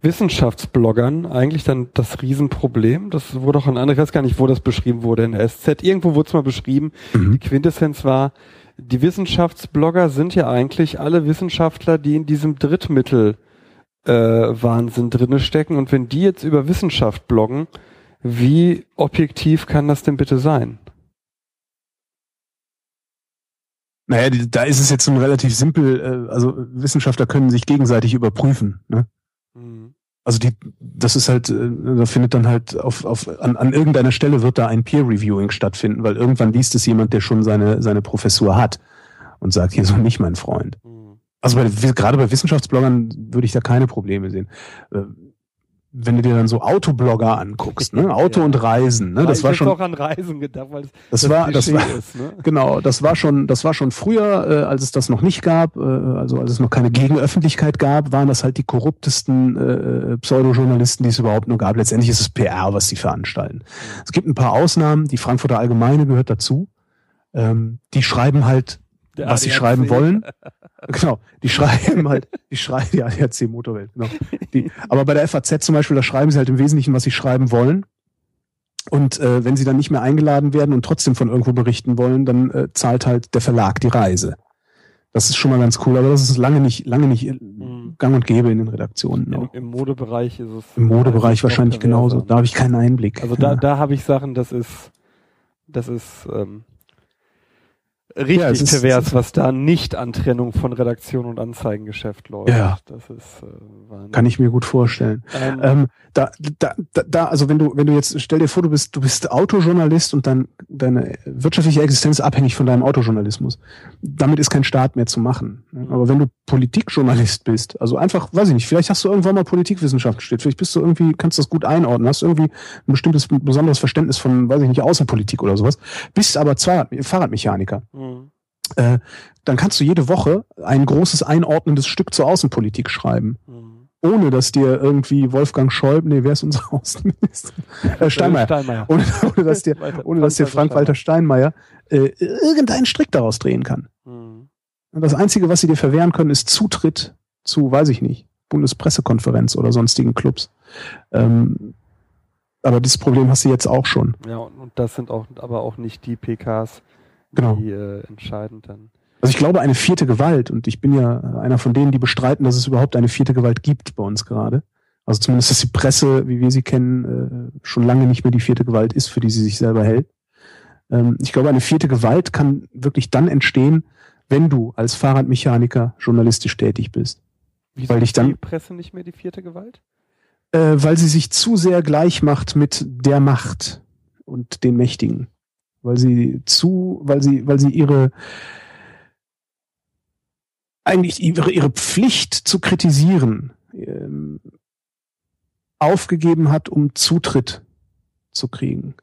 Wissenschaftsbloggern eigentlich dann das Riesenproblem? Das wurde auch an anderen, ich weiß gar nicht, wo das beschrieben wurde in der SZ. Irgendwo wurde es mal beschrieben. Die Quintessenz war, die Wissenschaftsblogger sind ja eigentlich alle Wissenschaftler, die in diesem Drittmittel äh, Wahnsinn drinne stecken. Und wenn die jetzt über Wissenschaft bloggen, wie objektiv kann das denn bitte sein?
Naja, die, da ist es jetzt nun relativ simpel. Äh, also Wissenschaftler können sich gegenseitig überprüfen. Ne? Mhm. Also die, das ist halt, äh, da findet dann halt auf, auf an, an irgendeiner Stelle wird da ein Peer Reviewing stattfinden, weil irgendwann liest es jemand, der schon seine seine Professur hat und sagt, hier so nicht mein Freund. Mhm. Also bei, gerade bei Wissenschaftsbloggern würde ich da keine Probleme sehen. Äh, wenn du dir dann so Autoblogger anguckst, ne? Auto ja. und Reisen, ne? Das
ich
war schon
auch an Reisen gedacht, weil
das, das, war das war ist, ne? genau, das war schon das war schon früher, äh, als es das noch nicht gab, äh, also als es noch keine Gegenöffentlichkeit gab, waren das halt die korruptesten äh, Pseudojournalisten, die es überhaupt nur gab. Letztendlich ist es PR, was sie veranstalten. Es gibt ein paar Ausnahmen, die Frankfurter Allgemeine gehört dazu. Ähm, die schreiben halt der was ADAC. sie schreiben wollen. genau, die schreiben halt, die schreiben, die ADAC Motorwelt, genau. Die, aber bei der FAZ zum Beispiel, da schreiben sie halt im Wesentlichen, was sie schreiben wollen. Und äh, wenn sie dann nicht mehr eingeladen werden und trotzdem von irgendwo berichten wollen, dann äh, zahlt halt der Verlag die Reise. Das ist schon mal ganz cool, aber das ist lange nicht, lange nicht mhm. gang und gäbe in den Redaktionen.
Im, Im, Modebereich ist es.
Im Modebereich wahrscheinlich genauso. Da habe ich keinen Einblick.
Also da, da habe ich Sachen, das ist, das ist ähm, richtig ja, pervers, was da nicht an Trennung von Redaktion und Anzeigengeschäft läuft.
Ja, das ist äh, kann ich mir gut vorstellen. Ähm, ähm, da, da, da, also wenn du, wenn du jetzt stell dir vor, du bist, du bist Autojournalist und dann deine wirtschaftliche Existenz ist abhängig von deinem Autojournalismus. Damit ist kein Staat mehr zu machen. Aber wenn du Politikjournalist bist, also einfach, weiß ich nicht, vielleicht hast du irgendwann mal Politikwissenschaft studiert, vielleicht bist du irgendwie, kannst du das gut einordnen, hast irgendwie ein bestimmtes, besonderes Verständnis von, weiß ich nicht, Außenpolitik oder sowas, bist aber zwar Fahrradmechaniker. Mhm. Äh, dann kannst du jede Woche ein großes einordnendes Stück zur Außenpolitik schreiben. Mhm ohne dass dir irgendwie Wolfgang Schäuble, nee, wer ist unser Außenminister? Äh, Steinmeier. Steinmeier. Ohne, ohne, dass dir, ohne dass dir Frank-Walter Steinmeier äh, irgendeinen Strick daraus drehen kann. Mhm. Das Einzige, was sie dir verwehren können, ist Zutritt zu, weiß ich nicht, Bundespressekonferenz oder sonstigen Clubs. Ähm, aber dieses Problem hast du jetzt auch schon.
Ja, und das sind auch aber auch nicht die PKs,
genau.
die äh, entscheidend dann.
Also ich glaube, eine vierte Gewalt, und ich bin ja einer von denen, die bestreiten, dass es überhaupt eine vierte Gewalt gibt bei uns gerade. Also zumindest, dass die Presse, wie wir sie kennen, äh, schon lange nicht mehr die vierte Gewalt ist, für die sie sich selber hält. Ähm, ich glaube, eine vierte Gewalt kann wirklich dann entstehen, wenn du als Fahrradmechaniker journalistisch tätig bist.
Wieso weil dich dann die Presse nicht mehr die vierte Gewalt?
Äh, weil sie sich zu sehr gleich macht mit der Macht und den Mächtigen. Weil sie zu, weil sie, weil sie ihre eigentlich ihre, ihre Pflicht zu kritisieren ähm, aufgegeben hat, um Zutritt zu kriegen.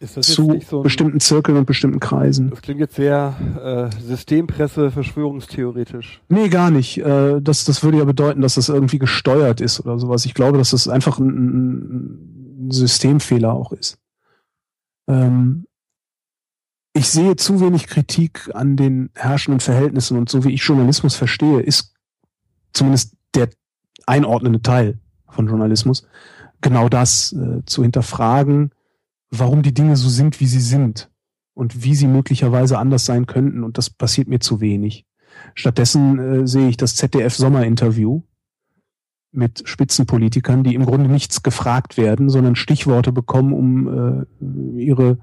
zu so bestimmten Zirkeln und bestimmten Kreisen.
Das klingt jetzt sehr äh, Systempresse, verschwörungstheoretisch.
Nee, gar nicht. Äh, das, das würde ja bedeuten, dass das irgendwie gesteuert ist oder sowas. Ich glaube, dass das einfach ein, ein Systemfehler auch ist. Ähm, ich sehe zu wenig Kritik an den herrschenden Verhältnissen und so wie ich Journalismus verstehe, ist zumindest der einordnende Teil von Journalismus genau das äh, zu hinterfragen, warum die Dinge so sind, wie sie sind und wie sie möglicherweise anders sein könnten und das passiert mir zu wenig. Stattdessen äh, sehe ich das ZDF Sommerinterview mit Spitzenpolitikern, die im Grunde nichts gefragt werden, sondern Stichworte bekommen, um äh, ihre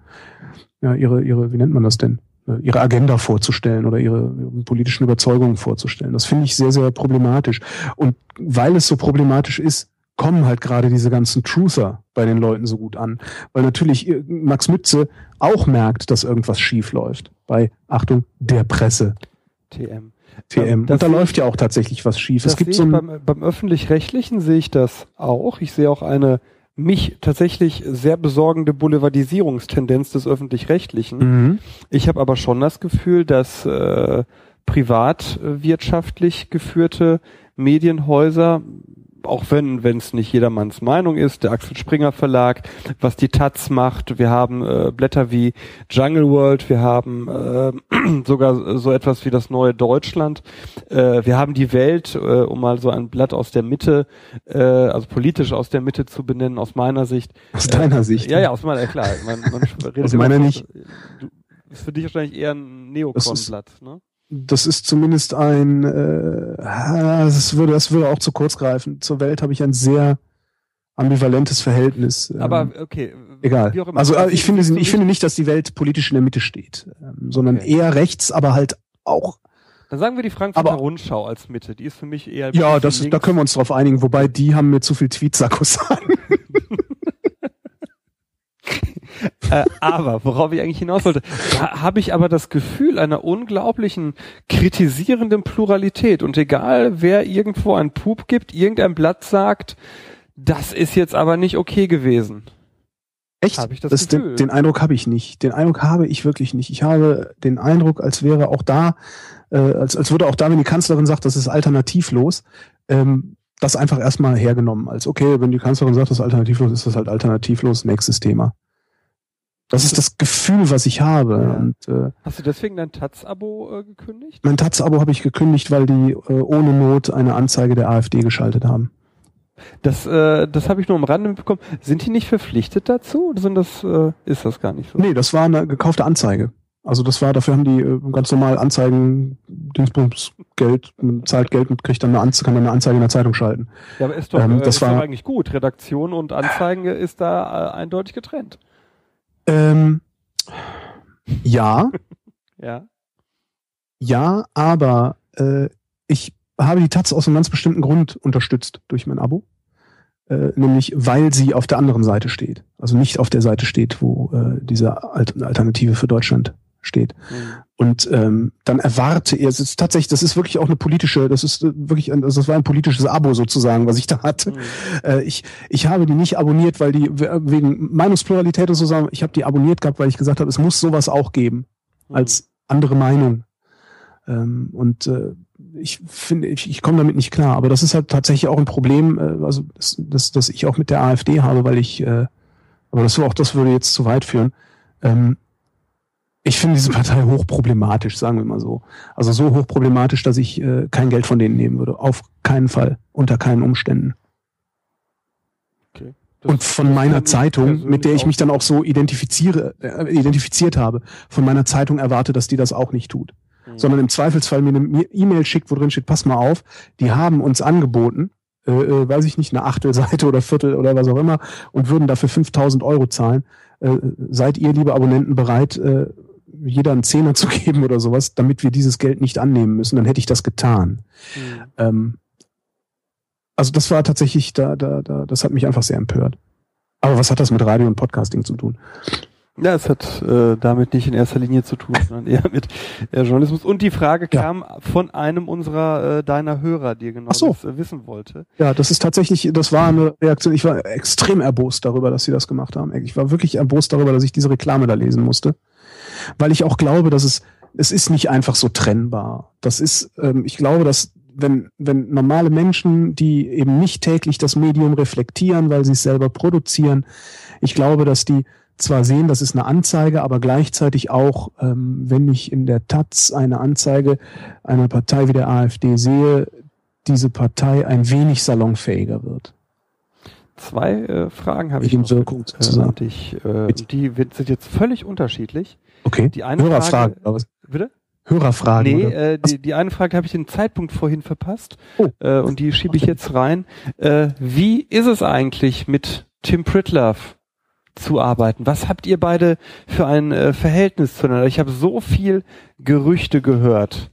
ja, ihre, ihre, wie nennt man das denn? Äh, ihre Agenda vorzustellen oder ihre, ihre politischen Überzeugungen vorzustellen. Das finde ich sehr, sehr problematisch. Und weil es so problematisch ist, kommen halt gerade diese ganzen Truther bei den Leuten so gut an. Weil natürlich äh, Max Mütze auch merkt, dass irgendwas schief läuft. Bei, Achtung, der Presse.
TM.
TM. Das Und da läuft ja auch tatsächlich was schief.
Es gibt so beim, beim öffentlich-rechtlichen sehe ich das auch. Ich sehe auch eine mich tatsächlich sehr besorgende Boulevardisierungstendenz des öffentlich-rechtlichen. Mhm. Ich habe aber schon das Gefühl, dass äh, privatwirtschaftlich geführte Medienhäuser auch wenn wenn es nicht jedermanns Meinung ist, der Axel Springer Verlag, was die Taz macht, wir haben äh, Blätter wie Jungle World, wir haben äh, sogar so etwas wie das neue Deutschland, äh, wir haben die Welt, äh, um mal so ein Blatt aus der Mitte, äh, also politisch aus der Mitte zu benennen, aus meiner Sicht.
Aus deiner Sicht?
Ja, ja, aus meiner, klar. Man, man
redet aus meiner nicht.
Du, ist für dich wahrscheinlich eher ein Neokon-Blatt, ne?
Das ist zumindest ein, äh, das würde, das würde auch zu kurz greifen. Zur Welt habe ich ein sehr ambivalentes Verhältnis.
Aber okay.
Egal. Also äh, ich finde, ich finde nicht, dass die Welt politisch in der Mitte steht, ähm, sondern okay. eher rechts, aber halt auch.
Dann sagen wir die Frankfurter aber, Rundschau als Mitte. Die ist für mich eher.
Ja, das, da können wir uns drauf einigen. Wobei die haben mir zu viel Tweetsackos an.
äh, aber worauf ich eigentlich hinaus wollte, habe ich aber das Gefühl einer unglaublichen kritisierenden Pluralität. Und egal, wer irgendwo einen Pup gibt, irgendein Blatt sagt, das ist jetzt aber nicht okay gewesen.
Echt? Hab ich das das den, den, Eindruck habe ich nicht. Den Eindruck habe ich wirklich nicht. Ich habe den Eindruck, als wäre auch da, äh, als, als würde auch da, wenn die Kanzlerin sagt, das ist alternativlos, ähm, das einfach erstmal hergenommen. Als okay, wenn die Kanzlerin sagt, das ist alternativlos, ist das halt alternativlos, nächstes Thema. Das ist das Gefühl, was ich habe. Ja. Und,
äh, Hast du deswegen dein Taz-Abo äh, gekündigt?
Mein Taz-Abo habe ich gekündigt, weil die äh, ohne Not eine Anzeige der AfD geschaltet haben.
Das, äh, das habe ich nur am Rande mitbekommen. Sind die nicht verpflichtet dazu oder sind das, äh, ist das gar nicht so?
Nee, das war eine gekaufte Anzeige. Also das war, dafür haben die äh, ganz normal Anzeigen, Dingsbums, Geld, zahlt Geld und kriegt dann eine Anzeige, kann dann eine Anzeige in der Zeitung schalten.
Ja, aber ist doch, ähm, das ist war, doch eigentlich gut. Redaktion und Anzeigen ist da äh, eindeutig getrennt.
Ähm, ja.
ja.
Ja, aber äh, ich habe die Taz aus einem ganz bestimmten Grund unterstützt durch mein Abo. Äh, nämlich weil sie auf der anderen Seite steht. Also nicht auf der Seite steht, wo äh, diese Alternative für Deutschland steht. Mhm. Und ähm, dann erwarte er, es ist tatsächlich, das ist wirklich auch eine politische, das ist wirklich, ein, also das war ein politisches Abo sozusagen, was ich da hatte. Mhm. Äh, ich, ich habe die nicht abonniert, weil die wegen Meinungspluralität und so sagen, ich habe die abonniert gehabt, weil ich gesagt habe, es muss sowas auch geben mhm. als andere Meinung. Ähm, und äh, ich finde, ich, ich komme damit nicht klar. Aber das ist halt tatsächlich auch ein Problem, äh, also das, das, das ich auch mit der AfD habe, weil ich, äh, aber das auch das würde jetzt zu weit führen. Ähm, ich finde diese Partei hochproblematisch, sagen wir mal so. Also so hochproblematisch, dass ich äh, kein Geld von denen nehmen würde. Auf keinen Fall, unter keinen Umständen. Okay. Und von meiner Zeitung, mit der ich mich dann auch so identifiziere, äh, identifiziert habe, von meiner Zeitung erwarte, dass die das auch nicht tut. Mhm. Sondern im Zweifelsfall mir eine E-Mail schickt, wo drin steht, pass mal auf, die haben uns angeboten, äh, äh, weiß ich nicht, eine Achtelseite oder Viertel oder was auch immer und würden dafür 5000 Euro zahlen. Äh, seid ihr, liebe Abonnenten, bereit, äh, jeder einen Zehner zu geben oder sowas, damit wir dieses Geld nicht annehmen müssen, dann hätte ich das getan. Mhm. Ähm, also das war tatsächlich, da, da, da, das hat mich einfach sehr empört. Aber was hat das mit Radio und Podcasting zu tun?
Ja, es hat äh, damit nicht in erster Linie zu tun, sondern eher mit äh, Journalismus. Und die Frage kam ja. von einem unserer äh, deiner Hörer, die genau so. das äh, wissen wollte.
Ja, das ist tatsächlich, das war eine Reaktion. Ich war extrem erbost darüber, dass sie das gemacht haben. Ich war wirklich erbost darüber, dass ich diese Reklame da lesen musste, weil ich auch glaube, dass es es ist nicht einfach so trennbar. Das ist, ähm, ich glaube, dass wenn, wenn normale Menschen, die eben nicht täglich das Medium reflektieren, weil sie es selber produzieren, ich glaube, dass die zwar sehen, das ist eine Anzeige, aber gleichzeitig auch, ähm, wenn ich in der Taz eine Anzeige einer Partei wie der AfD sehe, diese Partei ein wenig salonfähiger wird.
Zwei äh, Fragen habe ich noch äh, und ich, äh, die sind jetzt völlig unterschiedlich.
Okay.
Die eine
Hörerfrage. Frage, was?
Bitte?
Hörerfragen.
Nee, äh, die, die eine Frage habe ich den Zeitpunkt vorhin verpasst oh. äh, und die schiebe ich jetzt rein. Äh, wie ist es eigentlich mit Tim Pritlove? zu arbeiten. Was habt ihr beide für ein äh, Verhältnis zueinander? Ich habe so viel Gerüchte gehört,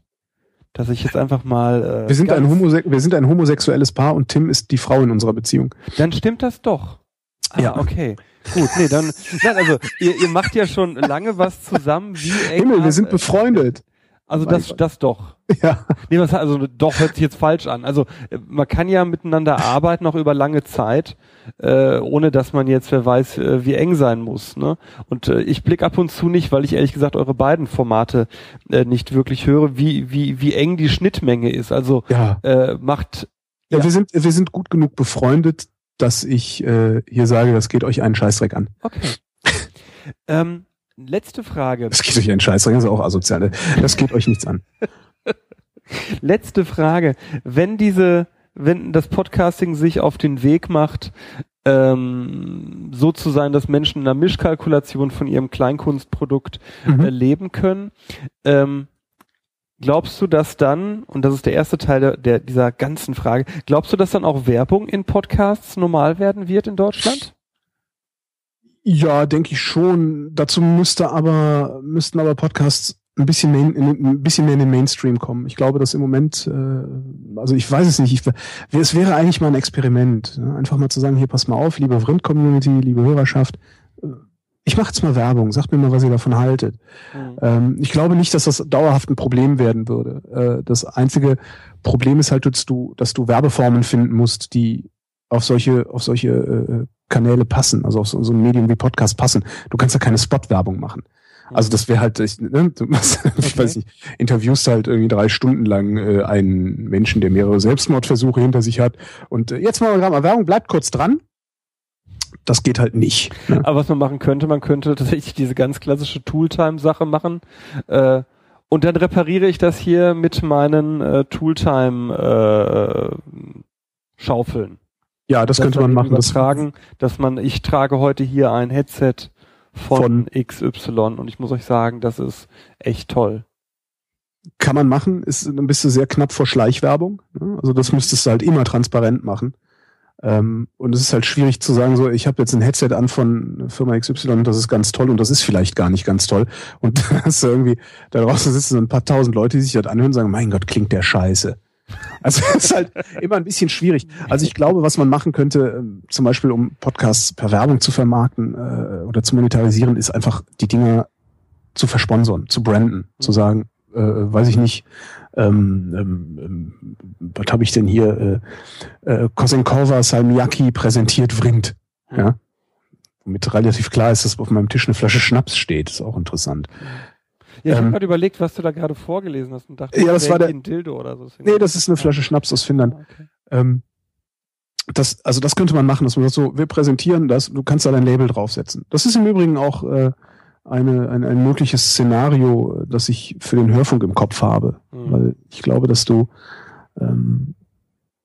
dass ich jetzt einfach mal.
Äh, wir, sind ein wir sind ein homosexuelles Paar und Tim ist die Frau in unserer Beziehung.
Dann stimmt das doch. Ah, ja. Okay. Gut, nee, dann, nein, also ihr, ihr macht ja schon lange was zusammen. Wie
eng Himmel, wir sind befreundet.
Also das, das doch.
Ja.
Nee, was also doch hört sich jetzt falsch an. Also äh, man kann ja miteinander arbeiten auch über lange Zeit, äh, ohne dass man jetzt wer weiß, äh, wie eng sein muss. Ne? Und äh, ich blick ab und zu nicht, weil ich ehrlich gesagt eure beiden Formate äh, nicht wirklich höre, wie wie wie eng die Schnittmenge ist. Also
ja.
äh, macht.
Ja, ja, wir sind wir sind gut genug befreundet, dass ich äh, hier sage, das geht euch einen Scheißdreck an.
Okay. ähm, Letzte Frage.
Das geht euch einen Scheiß, das ist auch asozial. Das geht euch nichts an.
Letzte Frage. Wenn diese, wenn das Podcasting sich auf den Weg macht, ähm, so zu sein, dass Menschen in einer Mischkalkulation von ihrem Kleinkunstprodukt mhm. leben können, ähm, Glaubst du, dass dann, und das ist der erste Teil der, der, dieser ganzen Frage, glaubst du, dass dann auch Werbung in Podcasts normal werden wird in Deutschland?
Ja, denke ich schon. Dazu müsste aber, müssten aber Podcasts ein bisschen, mehr, ein bisschen mehr in den Mainstream kommen. Ich glaube, dass im Moment, äh, also ich weiß es nicht, ich, es wäre eigentlich mal ein Experiment. Ne? Einfach mal zu sagen, hier pass mal auf, liebe Vrind-Community, liebe Hörerschaft, äh, ich mache jetzt mal Werbung, sagt mir mal, was ihr davon haltet. Mhm. Ähm, ich glaube nicht, dass das dauerhaft ein Problem werden würde. Äh, das einzige Problem ist halt, dass du, dass du Werbeformen finden musst, die auf solche, auf solche äh, Kanäle passen, also auf so, so ein Medium wie Podcast passen. Du kannst ja keine Spot-Werbung machen. Also das wäre halt, ich, ne, du, okay. ich weiß nicht, interviewst halt irgendwie drei Stunden lang äh, einen Menschen, der mehrere Selbstmordversuche hinter sich hat. Und äh, jetzt mal, mal Werbung, bleibt kurz dran das geht halt nicht.
Ne? Aber was man machen könnte, man könnte tatsächlich diese ganz klassische Tooltime-Sache machen. Äh, und dann repariere ich das hier mit meinen äh, Tooltime-Schaufeln. Äh,
ja, das könnte man machen.
Das dass man, ich trage heute hier ein Headset von, von XY und ich muss euch sagen, das ist echt toll.
Kann man machen, ist, dann bist du sehr knapp vor Schleichwerbung. Ne? Also das müsstest du halt immer transparent machen. Ähm, und es ist halt schwierig zu sagen, so, ich habe jetzt ein Headset an von Firma XY und das ist ganz toll und das ist vielleicht gar nicht ganz toll. Und hast du irgendwie, da draußen sitzen so ein paar tausend Leute, die sich das anhören und sagen, mein Gott, klingt der scheiße. Also es ist halt immer ein bisschen schwierig. Also ich glaube, was man machen könnte, ähm, zum Beispiel um Podcasts per Werbung zu vermarkten äh, oder zu monetarisieren, ist einfach die Dinge zu versponsoren, zu branden, zu sagen, äh, weiß ich nicht, ähm, ähm, ähm, was habe ich denn hier? Äh, äh, Kosenkova Salmiaki präsentiert Vrind. Ja? Womit relativ klar ist, dass auf meinem Tisch eine Flasche Schnaps steht. Ist auch interessant.
Ja, ich ähm, habe gerade überlegt, was du da gerade vorgelesen hast und dachte,
ja, das war der,
ein Dildo oder so.
Nee, das ist eine Flasche Schnaps aus Finnland. Ah, okay. Ähm, das, also das könnte man machen, dass man sagt so, wir präsentieren das, du kannst da dein Label draufsetzen. Das ist im Übrigen auch äh, eine, ein, ein mögliches Szenario, das ich für den Hörfunk im Kopf habe. Mhm. Weil ich glaube, dass du ähm,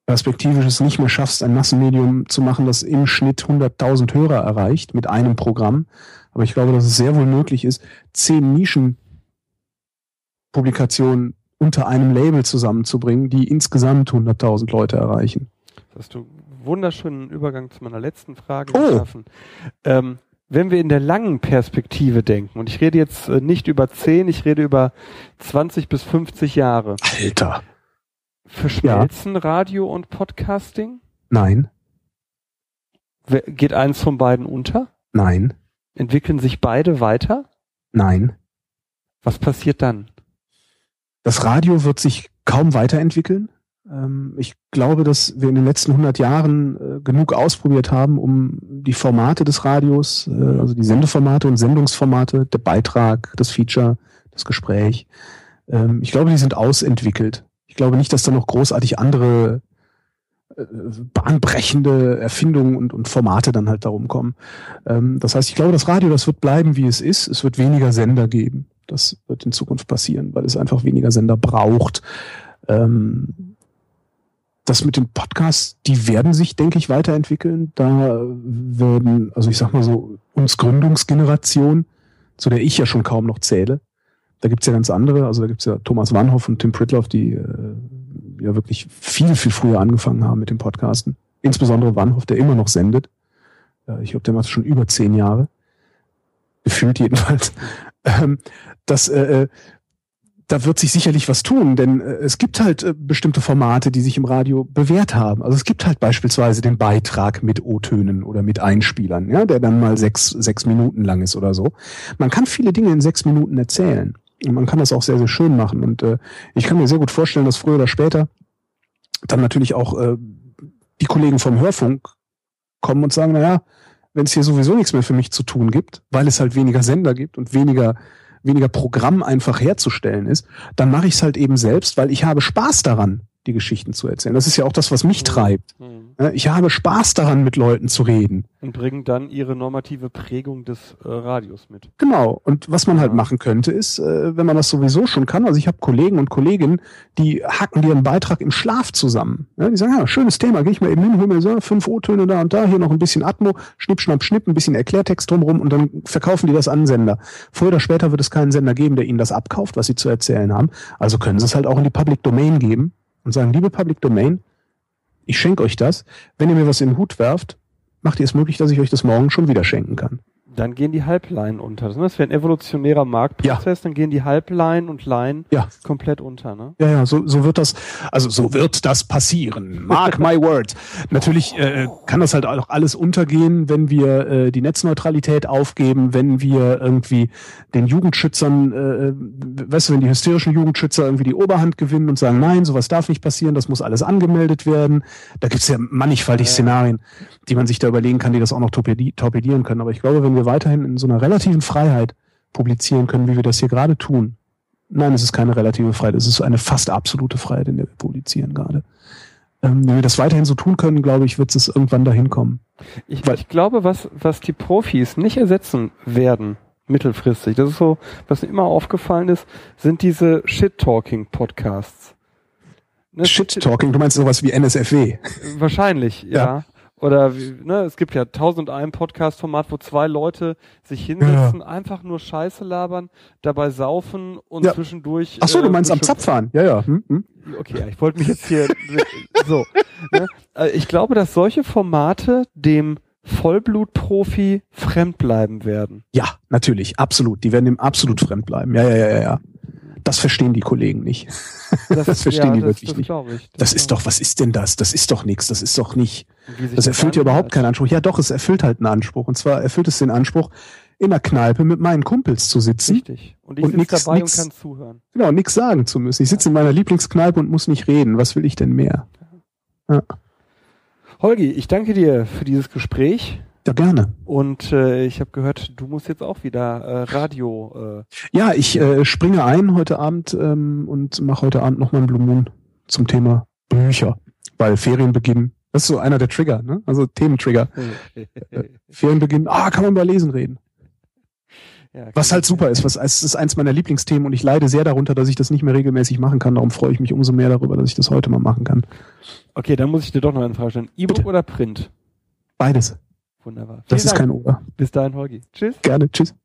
perspektivisch es nicht mehr schaffst, ein Massenmedium zu machen, das im Schnitt 100.000 Hörer erreicht mit einem Programm. Aber ich glaube, dass es sehr wohl möglich ist, zehn Nischenpublikationen unter einem Label zusammenzubringen, die insgesamt 100.000 Leute erreichen.
Das hast du wunderschönen Übergang zu meiner letzten Frage oh. geschaffen. Ähm, wenn wir in der langen Perspektive denken, und ich rede jetzt äh, nicht über 10, ich rede über 20 bis 50 Jahre.
Alter.
Verschmelzen ja. Radio und Podcasting?
Nein.
Geht eins von beiden unter?
Nein.
Entwickeln sich beide weiter?
Nein.
Was passiert dann?
Das Radio wird sich kaum weiterentwickeln. Ähm, ich glaube, dass wir in den letzten 100 Jahren äh, genug ausprobiert haben, um die Formate des Radios, äh, also die Sendeformate und Sendungsformate, der Beitrag, das Feature, das Gespräch, ähm, ich glaube, die sind ausentwickelt. Ich glaube nicht, dass da noch großartig andere äh, bahnbrechende Erfindungen und, und Formate dann halt darum kommen. Ähm, das heißt, ich glaube, das Radio, das wird bleiben, wie es ist. Es wird weniger Sender geben. Das wird in Zukunft passieren, weil es einfach weniger Sender braucht das mit den Podcasts, die werden sich, denke ich, weiterentwickeln. Da werden, also ich sag mal so, uns Gründungsgeneration, zu der ich ja schon kaum noch zähle, da gibt's ja ganz andere, also da gibt's ja Thomas Warnhoff und Tim Pritloff, die äh, ja wirklich viel, viel früher angefangen haben mit dem Podcasten. Insbesondere Warnhoff, der immer noch sendet. Äh, ich glaube, der macht schon über zehn Jahre. Gefühlt jedenfalls. Ähm, das, äh, äh da wird sich sicherlich was tun, denn äh, es gibt halt äh, bestimmte Formate, die sich im Radio bewährt haben. Also es gibt halt beispielsweise den Beitrag mit O-Tönen oder mit Einspielern, ja, der dann mal sechs, sechs Minuten lang ist oder so. Man kann viele Dinge in sechs Minuten erzählen. Und man kann das auch sehr, sehr schön machen. Und äh, ich kann mir sehr gut vorstellen, dass früher oder später dann natürlich auch äh, die Kollegen vom Hörfunk kommen und sagen, naja, wenn es hier sowieso nichts mehr für mich zu tun gibt, weil es halt weniger Sender gibt und weniger weniger Programm einfach herzustellen ist, dann mache ich es halt eben selbst, weil ich habe Spaß daran, die Geschichten zu erzählen. Das ist ja auch das, was mich mhm. treibt. Mhm. Äh, Ich habe Spaß daran, mit Leuten zu reden.
Und bringen dann ihre normative Prägung des äh, Radios mit.
Genau. Und was man halt
Ja.
machen könnte, ist, äh, wenn man das sowieso schon kann, also ich habe Kollegen und Kolleginnen, die hacken dir einen Beitrag im Schlaf zusammen. Ja, die sagen, ja, schönes Thema, gehe ich mal eben hin, hol mir so fünf O-Töne da und da, hier noch ein bisschen Atmo, schnipp, schnapp, schnipp, ein bisschen Erklärtext drumrum und dann verkaufen die das an Sender. Früher oder später wird es keinen Sender geben, der ihnen das abkauft, was sie zu erzählen haben. Also können sie es halt auch in die Public Domain geben und sagen, liebe Public Domain, ich schenke euch das. Wenn ihr mir was in den Hut werft, macht ihr es möglich, dass ich euch das morgen schon wieder schenken kann.
Dann gehen die Halbleinen unter. Das wäre ein evolutionärer Marktprozess, dann gehen die Halbleinen und Leinen
Ja.
komplett unter. Ne?
Ja, ja, so, so wird das, also so wird das passieren. Mark my words. Natürlich äh, kann das halt auch alles untergehen, wenn wir äh, die Netzneutralität aufgeben, wenn wir irgendwie den Jugendschützern, äh, weißt du, wenn die hysterischen Jugendschützer irgendwie die Oberhand gewinnen und sagen, nein, sowas darf nicht passieren, das muss alles angemeldet werden. Da gibt's ja mannigfaltig
Ja.
Szenarien, die man sich da überlegen kann, die das auch noch torpedi torpedieren können. Aber ich glaube, wenn wir weiterhin in so einer relativen Freiheit publizieren können, wie wir das hier gerade tun, Nein, es ist keine relative Freiheit, es ist eine fast absolute Freiheit, in der wir publizieren gerade. Ähm, wenn wir das weiterhin so tun können, glaube ich, wird es irgendwann dahin kommen.
Ich,
Weil-
ich glaube, was, was die Profis nicht ersetzen werden, mittelfristig, das ist so, was mir immer aufgefallen ist, sind diese Shit-Talking-Podcasts. Ne,
Shit-Talking, du meinst sowas wie NSFW.
Wahrscheinlich, ja.
Ja.
Oder wie, ne, es gibt ja tausend ein Podcast-Format, wo zwei Leute sich hinsetzen, einfach nur Scheiße labern, dabei saufen und
Ja.
zwischendurch.
Ach so, du
äh,
meinst am. Zapfahren. Ja, ja. Hm, hm.
Okay, ja, ich wollte mich jetzt hier so. Ne? Äh, Ich glaube, dass solche Formate dem Vollblutprofi fremd bleiben werden.
Ja, natürlich, absolut. Die werden dem absolut fremd bleiben. Ja, ja, ja, ja, ja. Das verstehen die Kollegen nicht. Das verstehen die wirklich
das
nicht.
ich.
Das ist doch, was ist denn das? Das ist doch nichts. Das ist doch nicht. Das erfüllt ja überhaupt keinen Anspruch. Ja, doch, es erfüllt halt einen Anspruch. Und zwar erfüllt es den Anspruch, in der Kneipe mit meinen Kumpels zu sitzen.
Richtig. Und ich sitze dabei
nix-
und kann zuhören.
Genau, nichts sagen zu müssen. Ich sitze in meiner Lieblingskneipe und muss nicht reden. Was will ich denn mehr?
Holgi, ich danke dir für dieses Gespräch.
Ja, gerne.
Und äh, ich habe gehört, du musst jetzt auch wieder äh, Radio. Äh,
Ja, ich äh, springe ein heute Abend ähm, und mache heute Abend nochmal ein Blue Moon zum Thema Bücher. Weil Ferien beginnen. Das ist so einer der Trigger, ne? Also Thementrigger. Ferien beginnen. Ah, kann man über Lesen reden.
ja,
Was halt super ist. Was, es ist eins meiner Lieblingsthemen und ich leide sehr darunter, dass ich das nicht mehr regelmäßig machen kann. Darum freue ich mich umso mehr darüber, dass ich das heute mal machen kann.
Okay, dann muss ich dir doch noch eine Frage stellen. E-Book oder Print?
Beides.
Wunderbar.
Das
Vielen
ist
Dank.
kein Ober.
Bis dahin, Holgi. Tschüss.
Gerne. Tschüss.